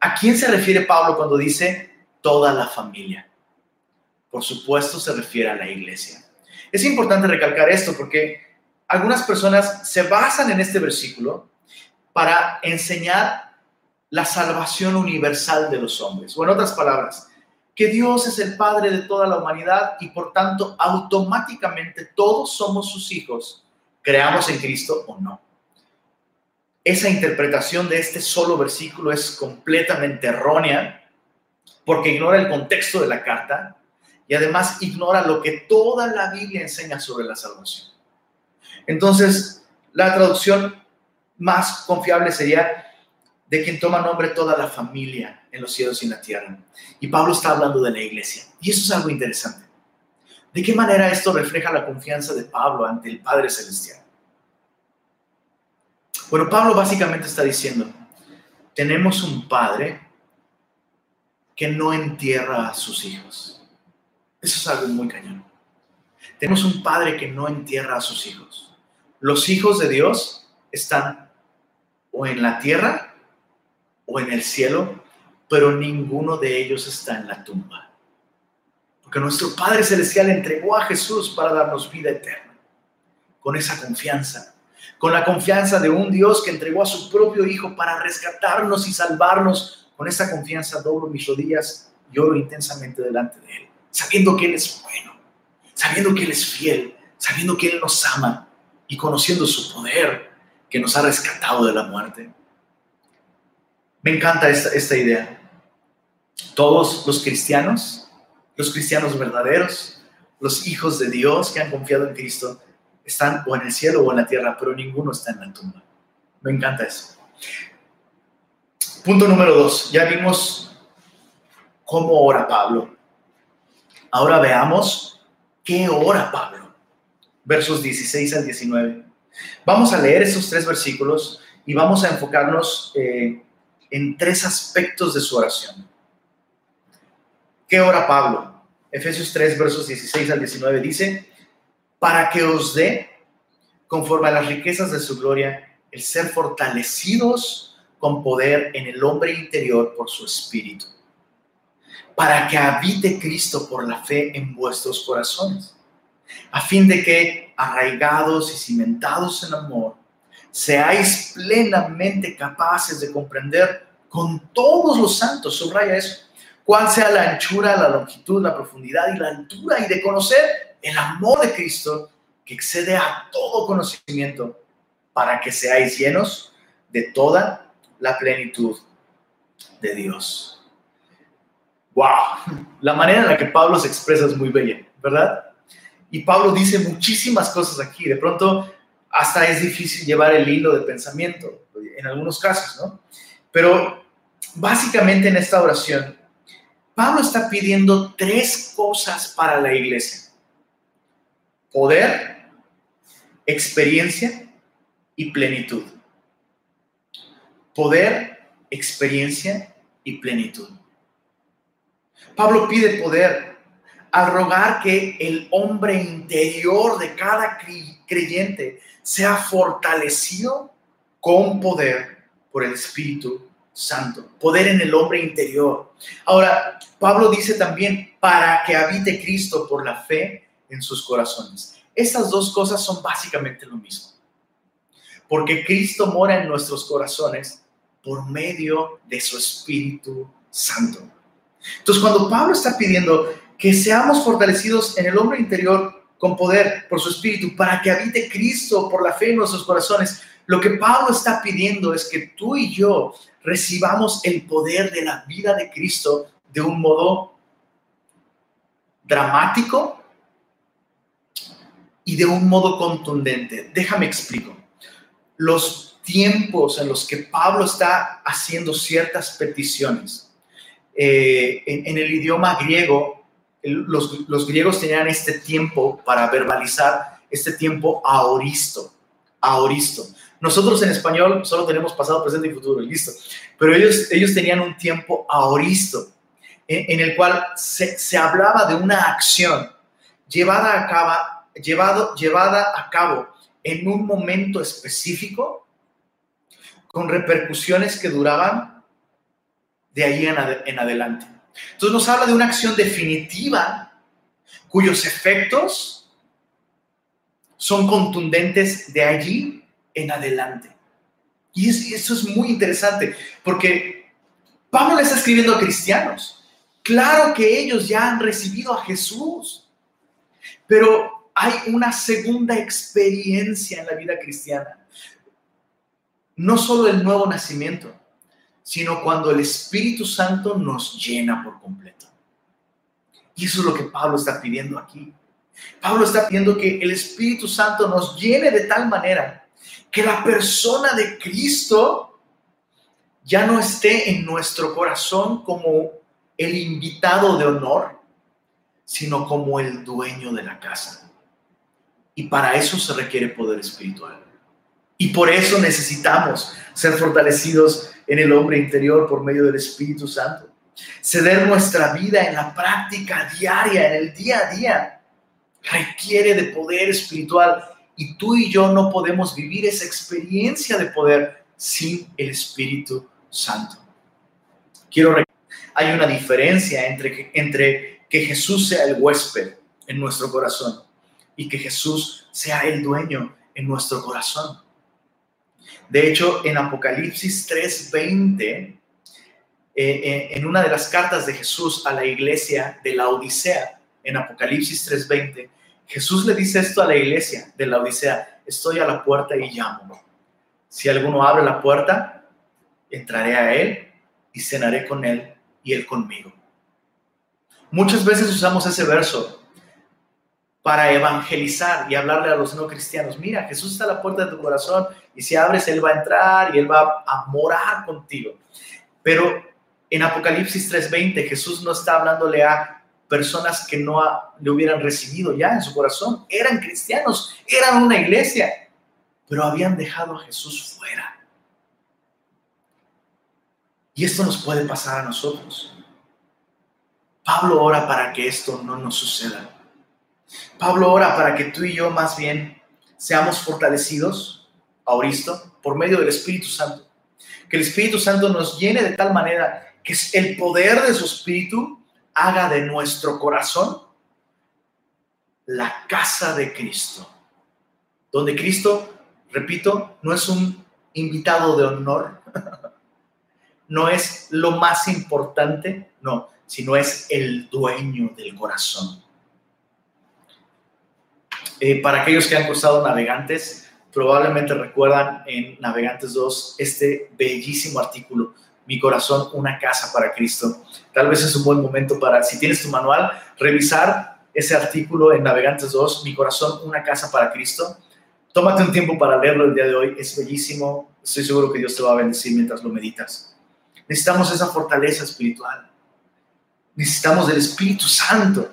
¿A quién se refiere Pablo cuando dice toda la familia? Por supuesto se refiere a la iglesia. Es importante recalcar esto porque algunas personas se basan en este versículo para enseñar la salvación universal de los hombres. O en otras palabras, que Dios es el Padre de toda la humanidad y por tanto automáticamente todos somos sus hijos, creamos en Cristo o no. Esa interpretación de este solo versículo es completamente errónea porque ignora el contexto de la carta y además ignora lo que toda la Biblia enseña sobre la salvación. Entonces, la traducción más confiable sería de quien toma nombre toda la familia en los cielos y en la tierra. Y Pablo está hablando de la iglesia. Y eso es algo interesante. ¿De qué manera esto refleja la confianza de Pablo ante el Padre Celestial? Bueno, Pablo básicamente está diciendo, tenemos un Padre que no entierra a sus hijos. Eso es algo muy cañón. Tenemos un Padre que no entierra a sus hijos. Los hijos de Dios están o en la tierra o en el cielo, pero ninguno de ellos está en la tumba. Porque nuestro Padre Celestial entregó a Jesús para darnos vida eterna. Con esa confianza, con la confianza de un Dios que entregó a su propio Hijo para rescatarnos y salvarnos, con esa confianza doblo mis rodillas y oro intensamente delante de Él, sabiendo que Él es bueno, sabiendo que Él es fiel, sabiendo que Él nos ama y conociendo su poder que nos ha rescatado de la muerte. Me encanta esta, idea. Todos los cristianos, los cristianos verdaderos, los hijos de Dios que han confiado en Cristo, están o en el cielo o en la tierra, pero ninguno está en la tumba. Me encanta eso. Punto número dos. Ya vimos cómo ora Pablo. Ahora veamos qué ora Pablo. Versos 16 al 19. Vamos a leer esos tres versículos y vamos a enfocarnos eh, en tres aspectos de su oración. ¿Qué ora Pablo? Efesios 3, versos 16 al 19 dice, para que os dé, conforme a las riquezas de su gloria, el ser fortalecidos con poder en el hombre interior por su espíritu, para que habite Cristo por la fe en vuestros corazones, a fin de que, arraigados y cimentados en amor, seáis plenamente capaces de comprender con todos los santos, subraya eso, cuál sea la anchura, la longitud, la profundidad y la altura, y de conocer el amor de Cristo que excede a todo conocimiento, para que seáis llenos de toda la plenitud de Dios. ¡Wow! La manera en la que Pablo se expresa es muy bella, ¿verdad? Y Pablo dice muchísimas cosas aquí. De pronto, hasta es difícil llevar el hilo de pensamiento, en algunos casos, ¿no? Pero básicamente en esta oración, Pablo está pidiendo tres cosas para la iglesia. Poder, experiencia y plenitud. Poder, experiencia y plenitud. Pablo pide poder al rogar que el hombre interior de cada creyente sea fortalecido con poder por el Espíritu Santo, poder en el hombre interior. Ahora, Pablo dice también, para que habite Cristo por la fe en sus corazones. Estas dos cosas son básicamente lo mismo. Porque Cristo mora en nuestros corazones por medio de su Espíritu Santo. Entonces, cuando Pablo está pidiendo que seamos fortalecidos en el hombre interior con poder por su Espíritu, para que habite Cristo por la fe en nuestros corazones, lo que Pablo está pidiendo es que tú y yo recibamos el poder de la vida de Cristo de un modo dramático y de un modo contundente. Déjame explico. Los tiempos en los que Pablo está haciendo ciertas peticiones, eh, en, el idioma griego, los, los, griegos tenían este tiempo para verbalizar, este tiempo aoristo, aoristo. Nosotros en español solo tenemos pasado, presente y futuro, listo. Pero ellos, ellos tenían un tiempo aoristo, en, en el cual se, se hablaba de una acción llevada a cabo llevado, llevada a cabo en un momento específico, con repercusiones que duraban de ahí en, en adelante. Entonces nos habla de una acción definitiva cuyos efectos son contundentes de allí en adelante. Y eso es muy interesante, porque Pablo le está escribiendo a cristianos. Claro que ellos ya han recibido a Jesús, pero hay una segunda experiencia en la vida cristiana. No solo el nuevo nacimiento, sino cuando el Espíritu Santo nos llena por completo. Y eso es lo que Pablo está pidiendo aquí. Pablo está pidiendo que el Espíritu Santo nos llene de tal manera que la persona de Cristo ya no esté en nuestro corazón como el invitado de honor, sino como el dueño de la casa. Y para eso se requiere poder espiritual. Y por eso necesitamos ser fortalecidos en el hombre interior por medio del Espíritu Santo. Ceder nuestra vida en la práctica diaria, en el día a día, requiere de poder espiritual. Y tú y yo no podemos vivir esa experiencia de poder sin el Espíritu Santo. Quiero hay una diferencia entre, que Jesús sea el huésped en nuestro corazón y que Jesús sea el dueño en nuestro corazón. De hecho, en Apocalipsis 3:20, eh, eh, en una de las cartas de Jesús a la iglesia de la Odisea, en Apocalipsis 3:20, Jesús le dice esto a la iglesia de la Odisea, estoy a la puerta y llamo. Si alguno abre la puerta, entraré a él y cenaré con él y él conmigo. Muchas veces usamos ese verso para evangelizar y hablarle a los no cristianos. Mira, Jesús está a la puerta de tu corazón y si abres, Él va a entrar y Él va a morar contigo. Pero en Apocalipsis 3:20 Jesús no está hablándole a personas que no le hubieran recibido ya en su corazón. Eran cristianos, eran una iglesia, pero habían dejado a Jesús fuera. Y esto nos puede pasar a nosotros. Pablo ora para que esto no nos suceda. Pablo ora para que tú y yo más bien seamos fortalecidos a Oristo por medio del Espíritu Santo. Que el Espíritu Santo nos llene de tal manera que el poder de su Espíritu haga de nuestro corazón la casa de Cristo. Donde Cristo, repito, no es un invitado de honor, [laughs] no es lo más importante, no, sino es el dueño del corazón. Eh, para aquellos que han cruzado navegantes, probablemente recuerdan en Navegantes 2 este bellísimo artículo, Mi corazón, una casa para Cristo. Tal vez es un buen momento para, si tienes tu manual, revisar ese artículo en Navegantes 2, Mi corazón, una casa para Cristo. Tómate un tiempo para leerlo el día de hoy, es bellísimo, estoy seguro que Dios te va a bendecir mientras lo meditas. Necesitamos esa fortaleza espiritual. Necesitamos del Espíritu Santo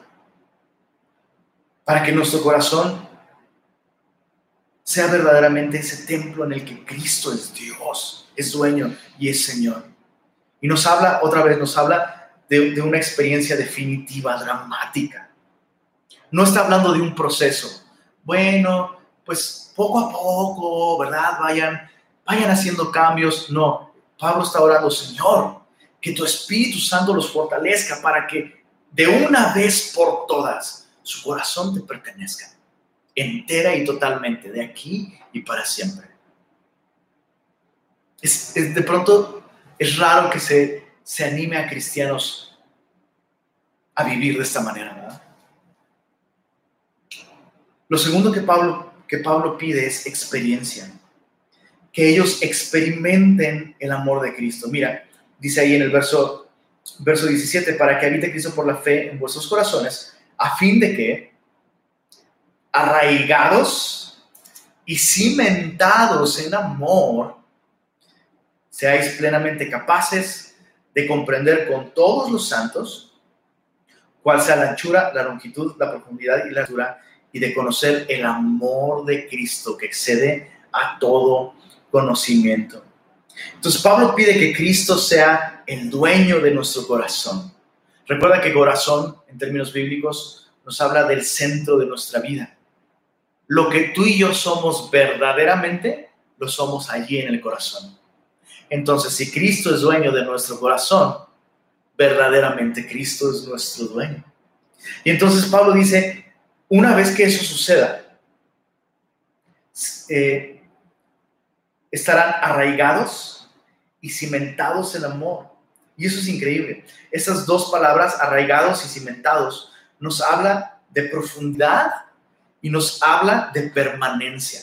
para que nuestro corazón sea verdaderamente ese templo en el que Cristo es Dios, es dueño y es Señor. Y nos habla, otra vez, nos habla de, una experiencia definitiva, dramática. No está hablando de un proceso. Bueno, pues poco a poco, ¿verdad? Vayan, vayan haciendo cambios. No, Pablo está orando, Señor, que tu Espíritu Santo los fortalezca para que de una vez por todas su corazón te pertenezca, entera y totalmente, de aquí y para siempre. Es, de pronto es raro que se, se anime a cristianos a vivir de esta manera. Lo segundo que Pablo, que Pablo pide es experiencia, que ellos experimenten el amor de Cristo. Mira, dice ahí en el verso, verso 17, para que habite Cristo por la fe en vuestros corazones, a fin de que, arraigados y cimentados en amor, seáis plenamente capaces de comprender con todos los santos cuál sea la anchura, la longitud, la profundidad y la altura, y de conocer el amor de Cristo que excede a todo conocimiento. Entonces Pablo pide que Cristo sea el dueño de nuestro corazón. Recuerda que corazón, en términos bíblicos, nos habla del centro de nuestra vida. Lo que tú y yo somos verdaderamente, lo somos allí en el corazón. Entonces, si Cristo es dueño de nuestro corazón, verdaderamente Cristo es nuestro dueño. Y entonces Pablo dice, una vez que eso suceda, eh, estarán arraigados y cimentados en amor y eso es increíble. Esas dos palabras, arraigados y cimentados, nos habla de profundidad y nos habla de permanencia.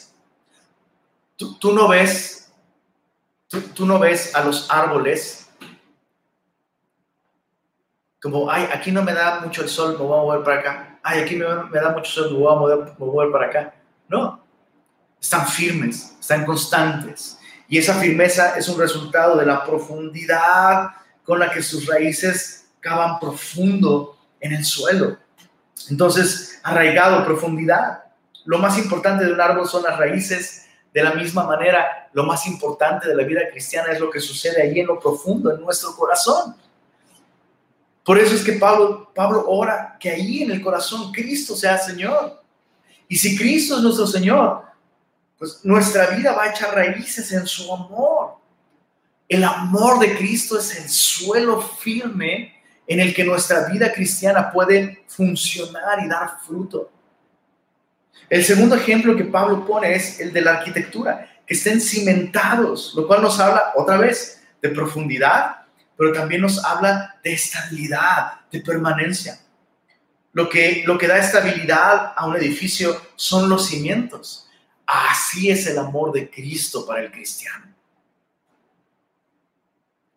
Tú, no ves, tú, no ves a los árboles como, ay, aquí no me da mucho el sol, me voy a mover para acá. Ay, aquí me, da mucho sol, me me voy a mover para acá. No, están firmes, están constantes. Y esa firmeza es un resultado de la profundidad con la que sus raíces cavan profundo en el suelo. Entonces, arraigado, profundidad. Lo más importante de un árbol son las raíces. De la misma manera, lo más importante de la vida cristiana es lo que sucede allí en lo profundo, en nuestro corazón. Por eso es que Pablo, Pablo ora que ahí en el corazón Cristo sea Señor. Y si Cristo es nuestro Señor, pues nuestra vida va a echar raíces en su amor. El amor de Cristo es el suelo firme en el que nuestra vida cristiana puede funcionar y dar fruto. El segundo ejemplo que Pablo pone es el de la arquitectura, que estén cimentados, lo cual nos habla otra vez de profundidad, pero también nos habla de estabilidad, de permanencia. Lo que, lo que da estabilidad a un edificio son los cimientos. Así es el amor de Cristo para el cristiano.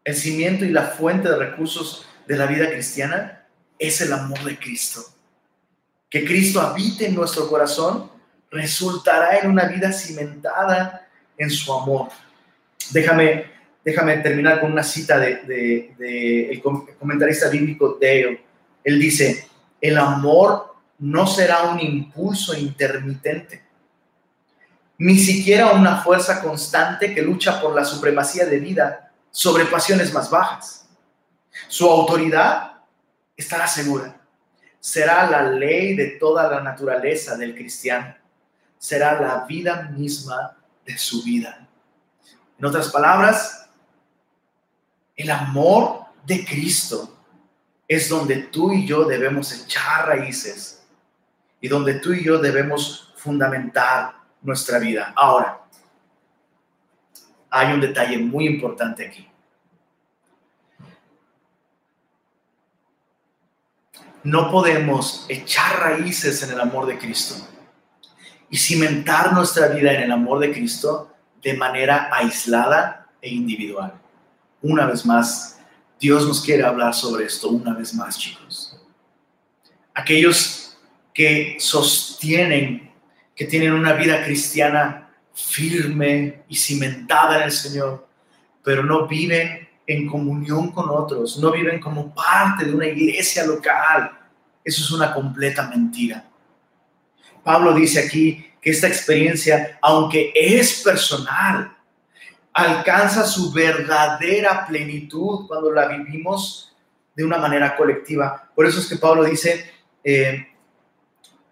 El cimiento y la fuente de recursos de la vida cristiana es el amor de Cristo. Que Cristo habite en nuestro corazón resultará en una vida cimentada en su amor. Déjame, déjame terminar con una cita del de, el comentarista bíblico Deo. Él dice, el amor no será un impulso intermitente, ni siquiera una fuerza constante que lucha por la supremacía de vida sobre pasiones más bajas. Su autoridad estará segura. Será la ley de toda la naturaleza del cristiano. Será la vida misma de su vida. En otras palabras, el amor de Cristo es donde tú y yo debemos echar raíces y donde tú y yo debemos fundamentar nuestra vida. Ahora, hay un detalle muy importante aquí. No podemos echar raíces en el amor de Cristo y cimentar nuestra vida en el amor de Cristo de manera aislada e individual. Una vez más, Dios nos quiere hablar sobre esto una vez más, chicos. Aquellos que sostienen que tienen una vida cristiana firme y cimentada en el Señor, pero no viven en comunión con otros, no viven como parte de una iglesia local. Eso es una completa mentira. Pablo dice aquí que esta experiencia, aunque es personal, alcanza su verdadera plenitud cuando la vivimos de una manera colectiva. Por eso es que Pablo dice eh,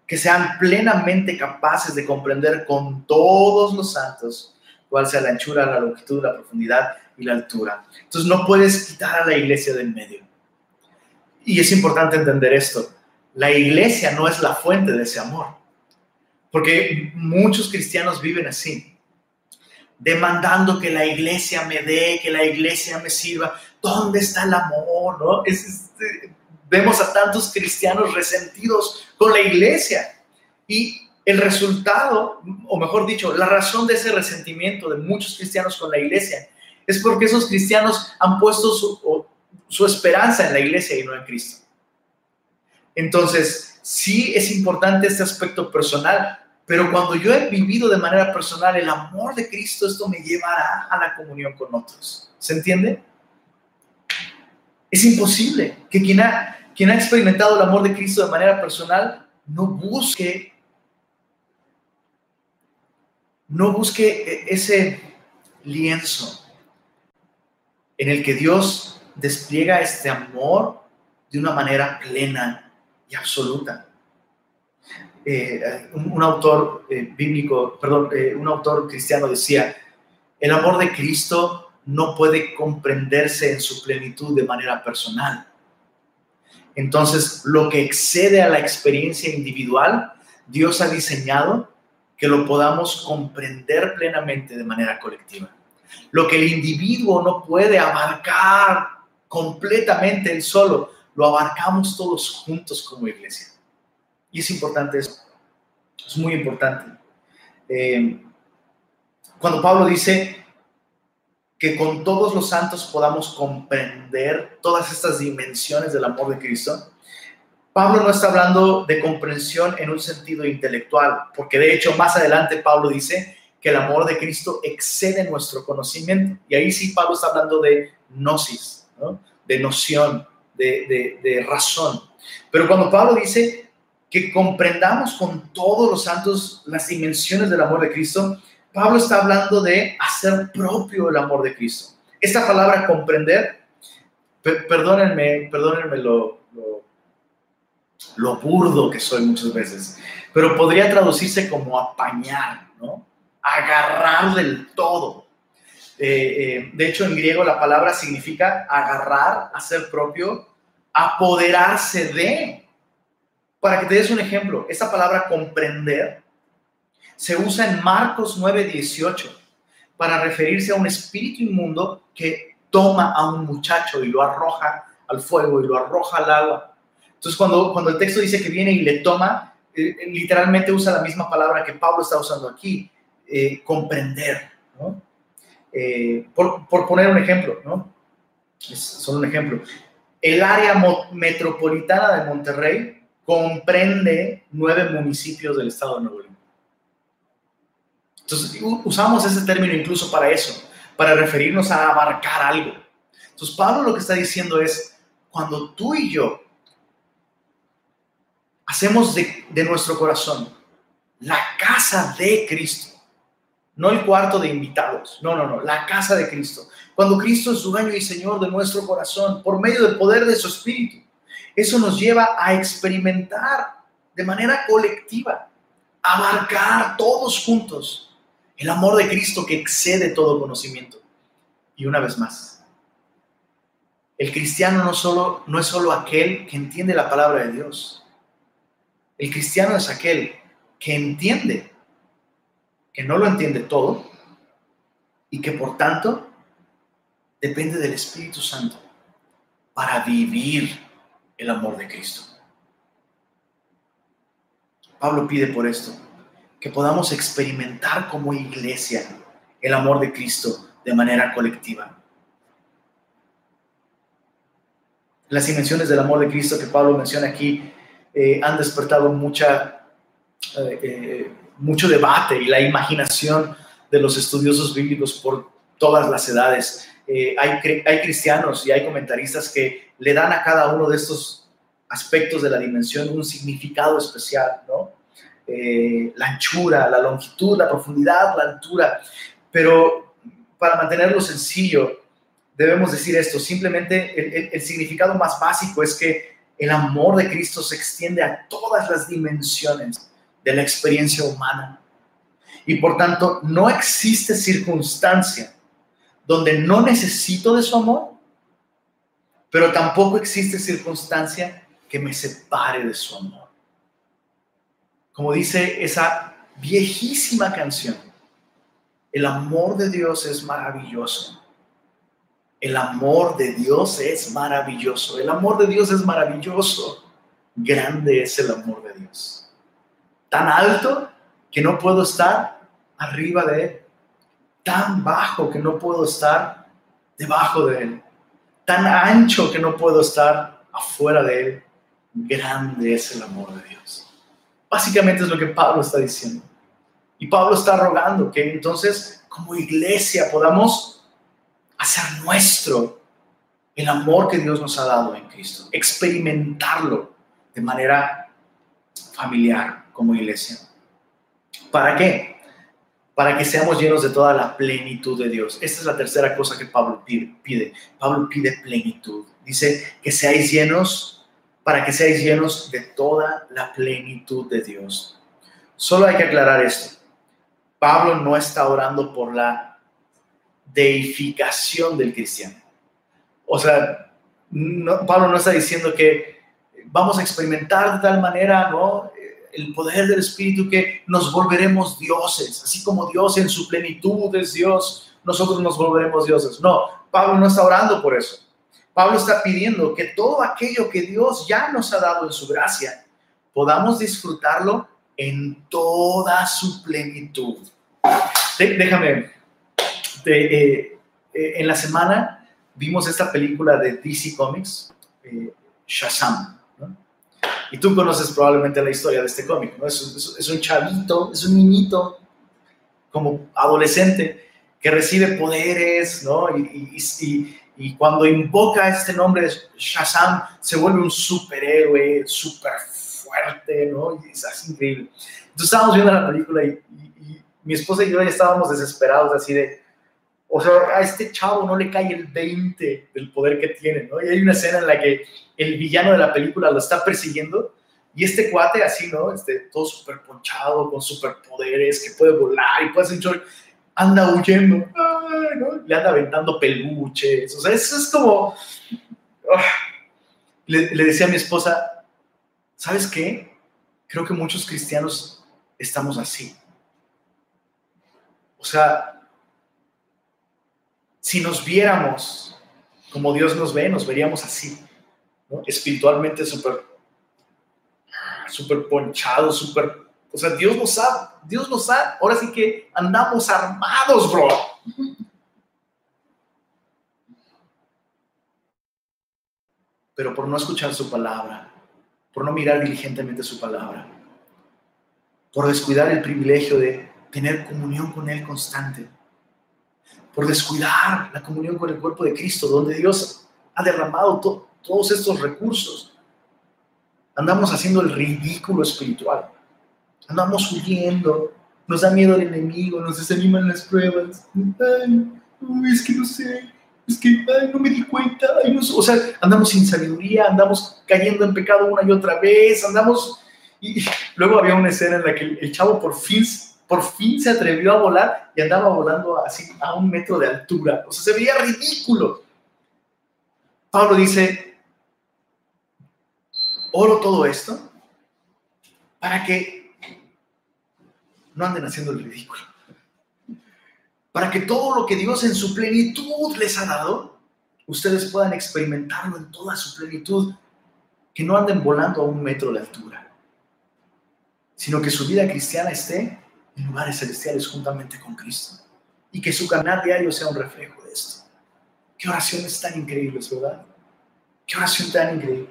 que sean plenamente capaces de comprender con todos los santos cuál sea la anchura, la longitud, la profundidad y la altura. Entonces no puedes quitar a la iglesia del medio. Y es importante entender esto. La iglesia no es la fuente de ese amor. Porque muchos cristianos viven así, demandando que la iglesia me dé, que la iglesia me sirva. ¿Dónde está el amor? ¿no? Este, vemos a tantos cristianos resentidos con la iglesia. Y el resultado, o mejor dicho, la razón de ese resentimiento de muchos cristianos con la iglesia es porque esos cristianos han puesto su, esperanza en la iglesia y no en Cristo. Entonces, sí es importante este aspecto personal, pero cuando yo he vivido de manera personal el amor de Cristo, esto me llevará a la comunión con otros. ¿Se entiende? Es imposible que quien ha, quien ha experimentado el amor de Cristo de manera personal no busque, no busque ese lienzo en el que Dios despliega este amor de una manera plena y absoluta. Eh, un, autor eh, bíblico, perdón, eh, un autor cristiano decía, el amor de Cristo no puede comprenderse en su plenitud de manera personal. Entonces, lo que excede a la experiencia individual, Dios ha diseñado que lo podamos comprender plenamente de manera colectiva. Lo que el individuo no puede abarcar completamente él solo, lo abarcamos todos juntos como iglesia. Y es importante eso. Es muy importante. Eh, cuando Pablo dice que con todos los santos podamos comprender todas estas dimensiones del amor de Cristo, Pablo no está hablando de comprensión en un sentido intelectual, porque de hecho más adelante Pablo dice que el amor de Cristo excede nuestro conocimiento. Y ahí sí Pablo está hablando de gnosis, de noción, de, razón. Pero cuando Pablo dice que comprendamos con todos los santos las dimensiones del amor de Cristo, Pablo está hablando de hacer propio el amor de Cristo. Esta palabra comprender, perdónenme, perdónenme lo, lo, lo, burdo que soy muchas veces, pero podría traducirse como apañar, ¿no? Agarrar del todo. Eh, eh, de hecho, en griego la palabra significa agarrar, hacer propio, apoderarse de. Para que te des un ejemplo, esta palabra comprender se usa en Marcos 9:18 para referirse a un espíritu inmundo que toma a un muchacho y lo arroja al fuego y lo arroja al agua. Entonces, cuando, cuando el texto dice que viene y le toma, eh, literalmente usa la misma palabra que Pablo está usando aquí, comprender. ¿no? Eh, por, poner un ejemplo, ¿no? Es solo un ejemplo. El área metropolitana de Monterrey comprende nueve municipios del estado de Nuevo León. Entonces, usamos ese término incluso para eso, para referirnos a abarcar algo. Entonces, Pablo lo que está diciendo es, cuando tú y yo hacemos de nuestro corazón la casa de Cristo, no el cuarto de invitados, no, no, no, la casa de Cristo. Cuando Cristo es dueño y Señor de nuestro corazón, por medio del poder de su Espíritu, eso nos lleva a experimentar de manera colectiva, abarcar todos juntos El amor de Cristo que excede todo conocimiento. Y una vez más, el cristiano no, solo, no es solo aquel que entiende la palabra de Dios. El cristiano es aquel que entiende, que no lo entiende todo y que por tanto depende del Espíritu Santo para vivir el amor de Cristo. Pablo pide por esto, que podamos experimentar como iglesia el amor de Cristo de manera colectiva. Las dimensiones del amor de Cristo que Pablo menciona aquí eh, han despertado mucha, eh, eh, mucho debate y la imaginación de los estudiosos bíblicos por todas las edades. hay, hay cristianos y hay comentaristas que le dan a cada uno de estos aspectos de la dimensión un significado especial, ¿no? la anchura, la longitud, la profundidad, la altura. Pero para mantenerlo sencillo, debemos decir esto, simplemente el, significado más básico es que el amor de Cristo se extiende a todas las dimensiones de la experiencia humana. Y por tanto, no existe circunstancia donde no necesito de su amor, pero tampoco existe circunstancia que me separe de su amor. Como dice esa viejísima canción, el amor de Dios es maravilloso. El amor de Dios es maravilloso. El amor de Dios es maravilloso. Grande es el amor de Dios. Tan alto que no puedo estar arriba de Él. Tan bajo que no puedo estar debajo de Él. Tan ancho que no puedo estar afuera de Él. Grande es el amor de Dios. Básicamente es lo que Pablo está diciendo. Y Pablo está rogando que entonces como iglesia podamos hacer nuestro el amor que Dios nos ha dado en Cristo, experimentarlo de manera familiar como iglesia. ¿Para qué? Para que seamos llenos de toda la plenitud de Dios. Esta es la tercera cosa que Pablo pide. Pablo pide plenitud. Dice que seáis llenos, para que seáis llenos de toda la plenitud de Dios. Solo hay que aclarar esto. Pablo no está orando por la deificación del cristiano. O sea, Pablo no está diciendo que vamos a experimentar de tal manera, ¿no? El poder del Espíritu que nos volveremos dioses, así como Dios en su plenitud es Dios, nosotros nos volveremos dioses. No, Pablo no está orando por eso. Pablo está pidiendo que todo aquello que Dios ya nos ha dado en su gracia, podamos disfrutarlo en toda su plenitud. déjame, eh, eh, en la semana vimos esta película de DC Comics, eh, Shazam. Y tú conoces probablemente la historia de este cómic, ¿no? Es, un chavito, es un niñito, como adolescente, que recibe poderes, ¿no? Y, y cuando invoca este nombre, Shazam, se vuelve un superhéroe, súper fuerte, ¿no? Y es así increíble. Entonces estábamos viendo la película y, mi esposa y yo ya estábamos desesperados, así de, o sea, a este chavo no le cae el 20 del poder que tiene, ¿no? Y hay una escena en la que el villano de la película lo está persiguiendo y este cuate así, ¿no? Este, todo súper ponchado, con superpoderes, que puede volar y puede hacer un anda huyendo, ¿no? Le anda aventando peluches, o sea, eso es como... Ah, le, le decía a mi esposa, ¿sabes qué? Creo que muchos cristianos estamos así. O sea, si nos viéramos como Dios nos ve, nos veríamos así, espiritualmente súper súper ponchados, súper... O sea, Dios nos ha, Dios nos ha, ahora sí que andamos armados, bro. Pero por no escuchar su palabra, por no mirar diligentemente su palabra, por descuidar el privilegio de tener comunión con Él constante, por descuidar la comunión con el cuerpo de Cristo, donde Dios ha derramado todos estos recursos. Andamos haciendo el ridículo espiritual, andamos huyendo, nos da miedo el enemigo, nos desaniman las pruebas. Ay, es que no sé, es que ay, no me di cuenta. o sea, andamos sin sabiduría, andamos cayendo en pecado una y otra vez, andamos y luego había una escena en la que el, chavo por fin, por fin se atrevió a volar y andaba volando así a un metro de altura. O sea, se veía ridículo. Pablo dice, oro todo esto para que no anden haciendo el ridículo. Para que todo lo que Dios en su plenitud les ha dado, ustedes puedan experimentarlo en toda su plenitud. Que no anden volando a un metro de altura, sino que su vida cristiana esté en lugares celestiales juntamente con Cristo. Y que su canal diario sea un reflejo de esto. Qué oraciones tan increíbles, ¿verdad? Qué oración tan increíble.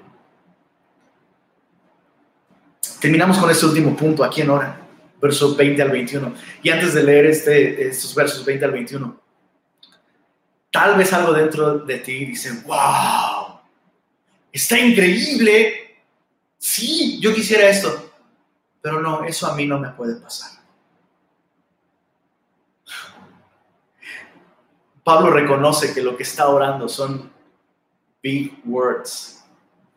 Terminamos con este último punto aquí en hora, versos 20 al 21. Y antes de leer este, estos versos 20 al 21, tal vez algo dentro de ti dice, wow, está increíble. Sí, yo quisiera esto, pero no, eso a mí no me puede pasar. Pablo reconoce que lo que está orando son big words,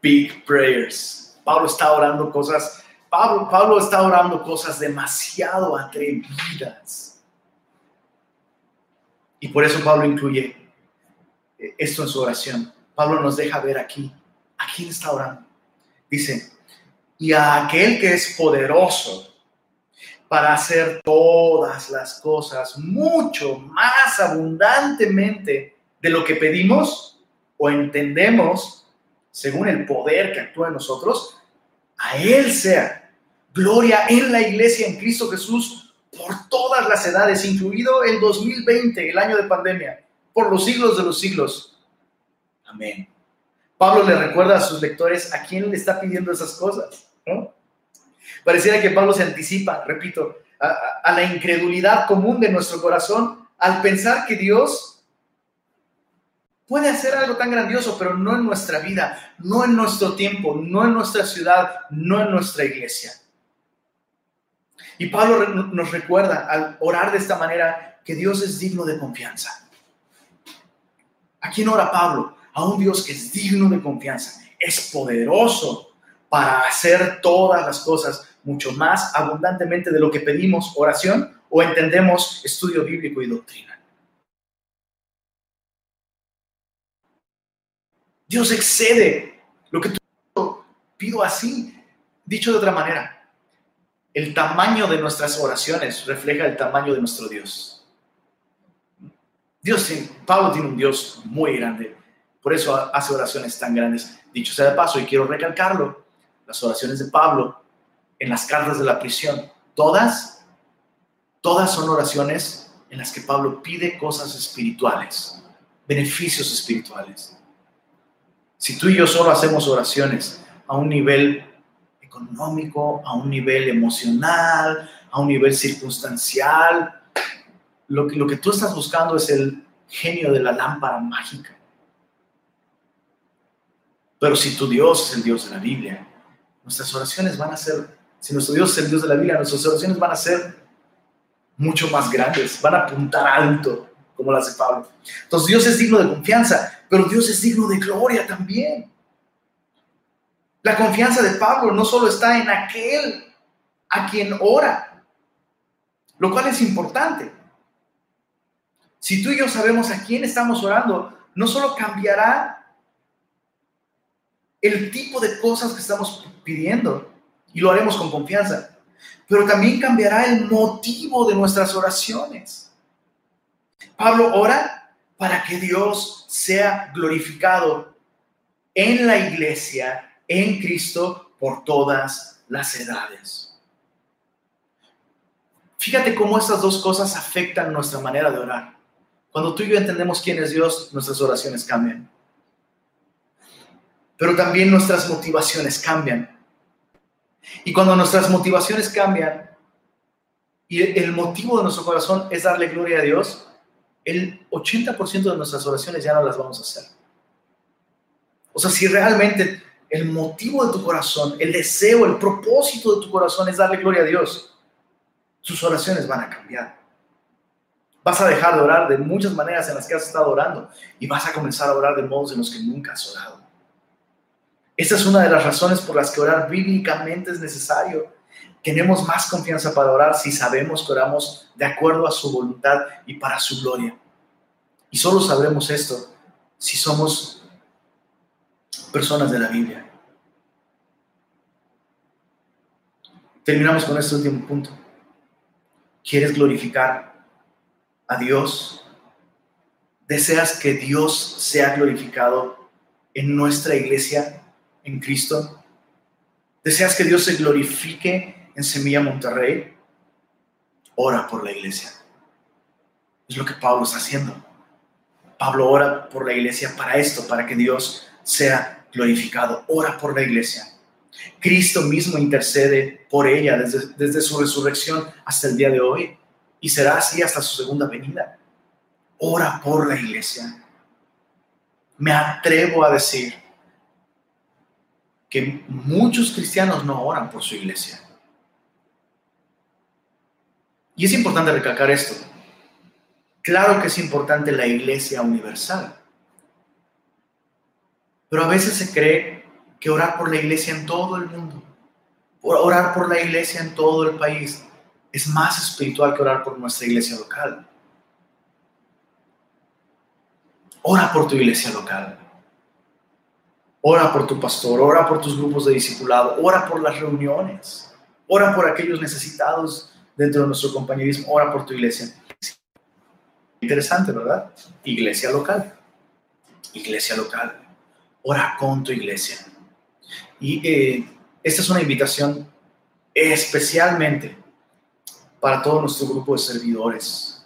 big prayers. Pablo está orando cosas Pablo, está orando cosas demasiado atrevidas. Y por eso Pablo incluye esto en su oración. Pablo nos deja ver aquí, a quién está orando. Dice, y a aquel que es poderoso para hacer todas las cosas mucho más abundantemente de lo que pedimos o entendemos según el poder que actúa en nosotros, a Él sea Gloria en la iglesia en Cristo Jesús por todas las edades, incluido el 2020, el año de pandemia, por los siglos de los siglos. Amén. Pablo le recuerda a sus lectores a quién le está pidiendo esas cosas. Pareciera que Pablo se anticipa, repito, a, la incredulidad común de nuestro corazón al pensar que Dios puede hacer algo tan grandioso, pero no en nuestra vida, no en nuestro tiempo, no en nuestra ciudad, no en nuestra iglesia. Y Pablo nos recuerda al orar de esta manera que Dios es digno de confianza. ¿A quién ora Pablo? A un Dios que es digno de confianza, es poderoso para hacer todas las cosas mucho más abundantemente de lo que pedimos oración o entendemos estudio bíblico y doctrina. Dios excede lo que tú pido así. Dicho de otra manera, el tamaño de nuestras oraciones refleja el tamaño de nuestro Dios. Dios, Pablo tiene un Dios muy grande, por eso hace oraciones tan grandes. Dicho sea de paso, y quiero recalcarlo, las oraciones de Pablo en las cartas de la prisión, todas, todas son oraciones en las que Pablo pide cosas espirituales, beneficios espirituales. Si tú y yo solo hacemos oraciones a un nivel económico, a un nivel emocional, a un nivel circunstancial. Lo que, lo que tú estás buscando es el genio de la lámpara mágica. Pero si tu Dios es el Dios de la Biblia, nuestras oraciones van a ser, si nuestro Dios es el Dios de la Biblia, nuestras oraciones van a ser mucho más grandes, van a apuntar alto, como las de Pablo. Entonces Dios es digno de confianza, pero Dios es digno de gloria también. La confianza de Pablo no solo está en aquel a quien ora, lo cual es importante. Si tú y yo sabemos a quién estamos orando, no solo cambiará el tipo de cosas que estamos pidiendo, y lo haremos con confianza, pero también cambiará el motivo de nuestras oraciones. Pablo ora para que Dios sea glorificado en la iglesia en Cristo por todas las edades. Fíjate cómo estas dos cosas afectan nuestra manera de orar. Cuando tú y yo entendemos quién es Dios, nuestras oraciones cambian. Pero también nuestras motivaciones cambian. Y cuando nuestras motivaciones cambian y el motivo de nuestro corazón es darle gloria a Dios, el 80% de nuestras oraciones ya no las vamos a hacer. O sea, si realmente el motivo de tu corazón, el deseo, el propósito de tu corazón es darle gloria a Dios, tus oraciones van a cambiar. Vas a dejar de orar de muchas maneras en las que has estado orando y vas a comenzar a orar de modos en los que nunca has orado. Esta es una de las razones por las que orar bíblicamente es necesario. tenemos más confianza para orar si sabemos que oramos de acuerdo a su voluntad y para su gloria. Y solo sabremos esto si somos personas de la Biblia. Terminamos con este último punto. ¿Quieres glorificar a Dios? ¿Deseas que Dios sea glorificado en nuestra iglesia, en Cristo? ¿Deseas que Dios se glorifique en Semilla Monterrey? Ora por la iglesia. Es lo que Pablo está haciendo. Pablo ora por la iglesia para esto, para que Dios sea glorificado. Ora por la iglesia. Cristo mismo intercede por ella desde, desde su resurrección hasta el día de hoy y será así hasta su segunda venida. Ora por la iglesia. Me atrevo a decir que muchos cristianos no oran por su iglesia. Y es importante recalcar esto. Claro que es importante la iglesia universal, pero a veces se cree que orar por la iglesia en todo el mundo, orar por la iglesia en todo el país, es más espiritual que orar por nuestra iglesia local. Ora por tu iglesia local. Ora por tu pastor, ora por tus grupos de discipulado, ora por las reuniones, ora por aquellos necesitados dentro de nuestro compañerismo, ora por tu iglesia. Interesante, ¿verdad? Iglesia local. Iglesia local. Ora con tu iglesia. Y eh, esta es una invitación especialmente para todo nuestro grupo de servidores.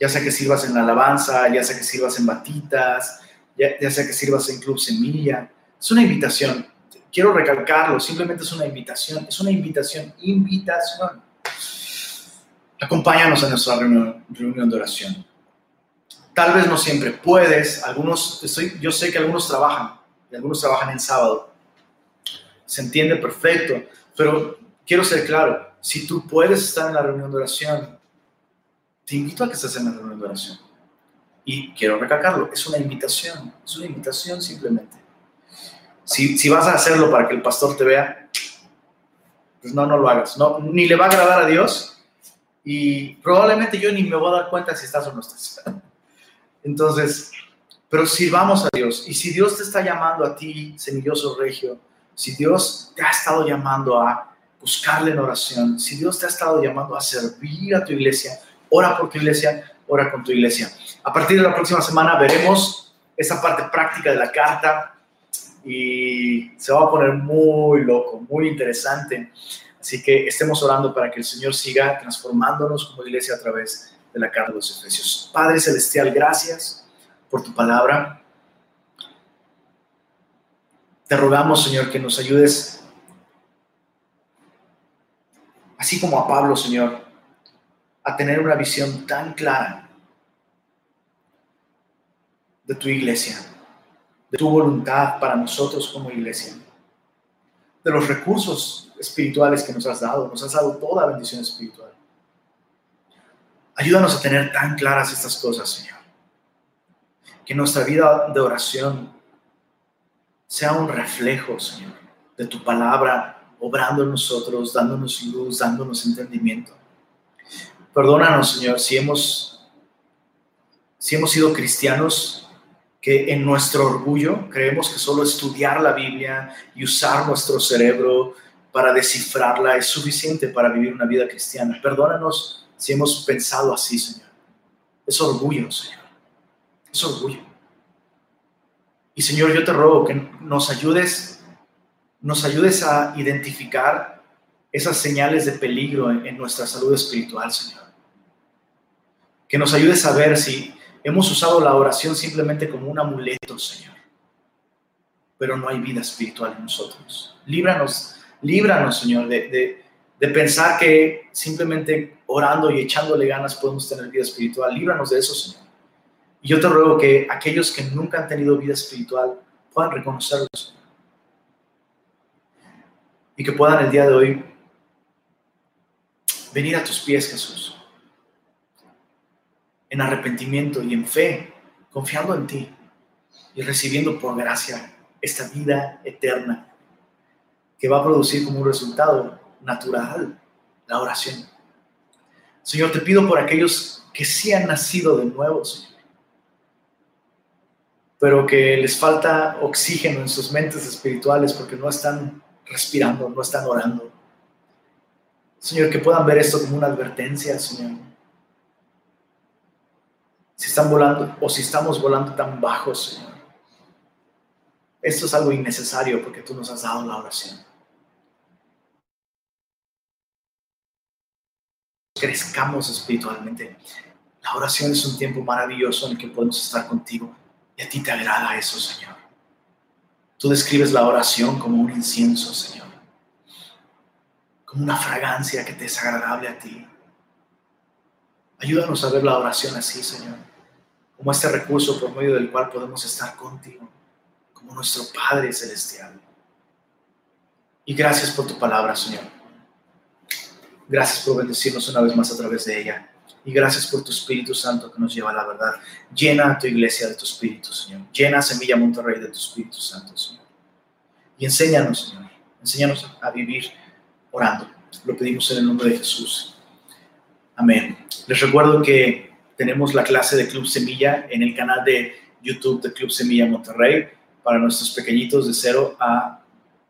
Ya sea que sirvas en la alabanza, ya sea que sirvas en batitas, ya, sea que sirvas en Club Semilla. Es una invitación. Quiero recalcarlo, simplemente es una invitación. Es una invitación, invitación. Acompáñanos en nuestra reunión, de oración. Tal vez no siempre puedes, algunos, yo sé que algunos trabajan, y algunos trabajan en sábado. Se entiende perfecto, pero quiero ser claro, si tú puedes estar en la reunión de oración, te invito a que estés en la reunión de oración. Y quiero recalcarlo, es una invitación, es una invitación simplemente. Si, si vas a hacerlo para que el pastor te vea, pues no, no lo hagas. No, ni le va a agradar a Dios y probablemente yo ni me voy a dar cuenta si estás o no estás. [laughs] Entonces, pero sirvamos a Dios. Y si Dios te está llamando a ti, semilloso regio, si Dios te ha estado llamando a buscarle en oración, si Dios te ha estado llamando a servir a tu iglesia, ora por tu iglesia, ora con tu iglesia. A partir de la próxima semana veremos esa parte práctica de la carta y se va a poner muy loco, muy interesante. Así que estemos orando para que el Señor siga transformándonos como iglesia a través de la carta de los Efesios. Padre Celestial, gracias por tu palabra. Te rogamos, Señor, que nos ayudes, así como a Pablo, Señor, a tener una visión tan clara de tu iglesia, de tu voluntad para nosotros como iglesia, de los recursos espirituales que nos has dado. Nos has dado toda bendición espiritual. Ayúdanos a tener tan claras estas cosas, Señor que nuestra vida de oración sea un reflejo, Señor, de tu palabra, obrando en nosotros, dándonos luz, dándonos entendimiento. Perdónanos, Señor, si hemos, si hemos sido cristianos que en nuestro orgullo creemos que solo estudiar la Biblia y usar nuestro cerebro para descifrarla es suficiente para vivir una vida cristiana. Perdónanos si hemos pensado así, Señor. Es orgullo, Señor es orgullo. Y Señor, yo te ruego que nos ayudes, nos ayudes a identificar esas señales de peligro en, nuestra salud espiritual, Señor. Que nos ayudes a ver si hemos usado la oración simplemente como un amuleto, Señor. Pero no hay vida espiritual en nosotros. Líbranos, líbranos, Señor, de, pensar que simplemente orando y echándole ganas podemos tener vida espiritual. Líbranos de eso, Señor. Y yo te ruego que aquellos que nunca han tenido vida espiritual puedan reconocerlos. Y que puedan el día de hoy venir a tus pies, Jesús. En arrepentimiento y en fe, confiando en ti y recibiendo por gracia esta vida eterna que va a producir como un resultado natural, la oración. Señor, te pido por aquellos que sí han nacido de nuevo, Señor, pero que les falta oxígeno en sus mentes espirituales porque no están respirando, no están orando. Señor, que puedan ver esto como una advertencia, Señor. Si están volando o si estamos volando tan bajos, Señor. Esto es algo innecesario porque tú nos has dado la oración. Crezcamos espiritualmente. La oración es un tiempo maravilloso en el que podemos estar contigo y a ti te agrada eso, Señor. Tú describes la oración como un incienso, Señor como una fragancia que te es agradable a ti. Ayúdanos a ver la oración así, Señor, como este recurso por medio del cual podemos estar contigo, como nuestro Padre Celestial. Y gracias por tu palabra, Señor. Gracias por bendecirnos una vez más a través de ella. Y gracias por tu Espíritu Santo que nos lleva a la verdad. Llena a tu iglesia de tu Espíritu, Señor. Llena a Semilla Monterrey de tu Espíritu Santo, Señor. Y enséñanos, Señor. Enséñanos a vivir orando. Lo pedimos en el nombre de Jesús. Amén. Les recuerdo que tenemos la clase de Club Semilla en el canal de YouTube de Club Semilla Monterrey para nuestros pequeñitos de 0 a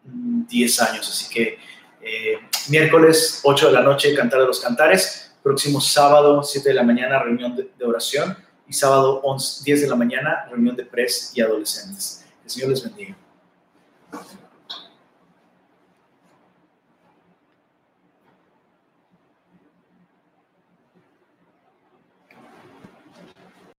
10 años. Así que eh, miércoles 8 de la noche, Cantar de los Cantares. Próximo sábado, 7 de la mañana, reunión de, oración. Y sábado 11, 10 de la mañana, reunión de pres y adolescentes. El Señor les bendiga.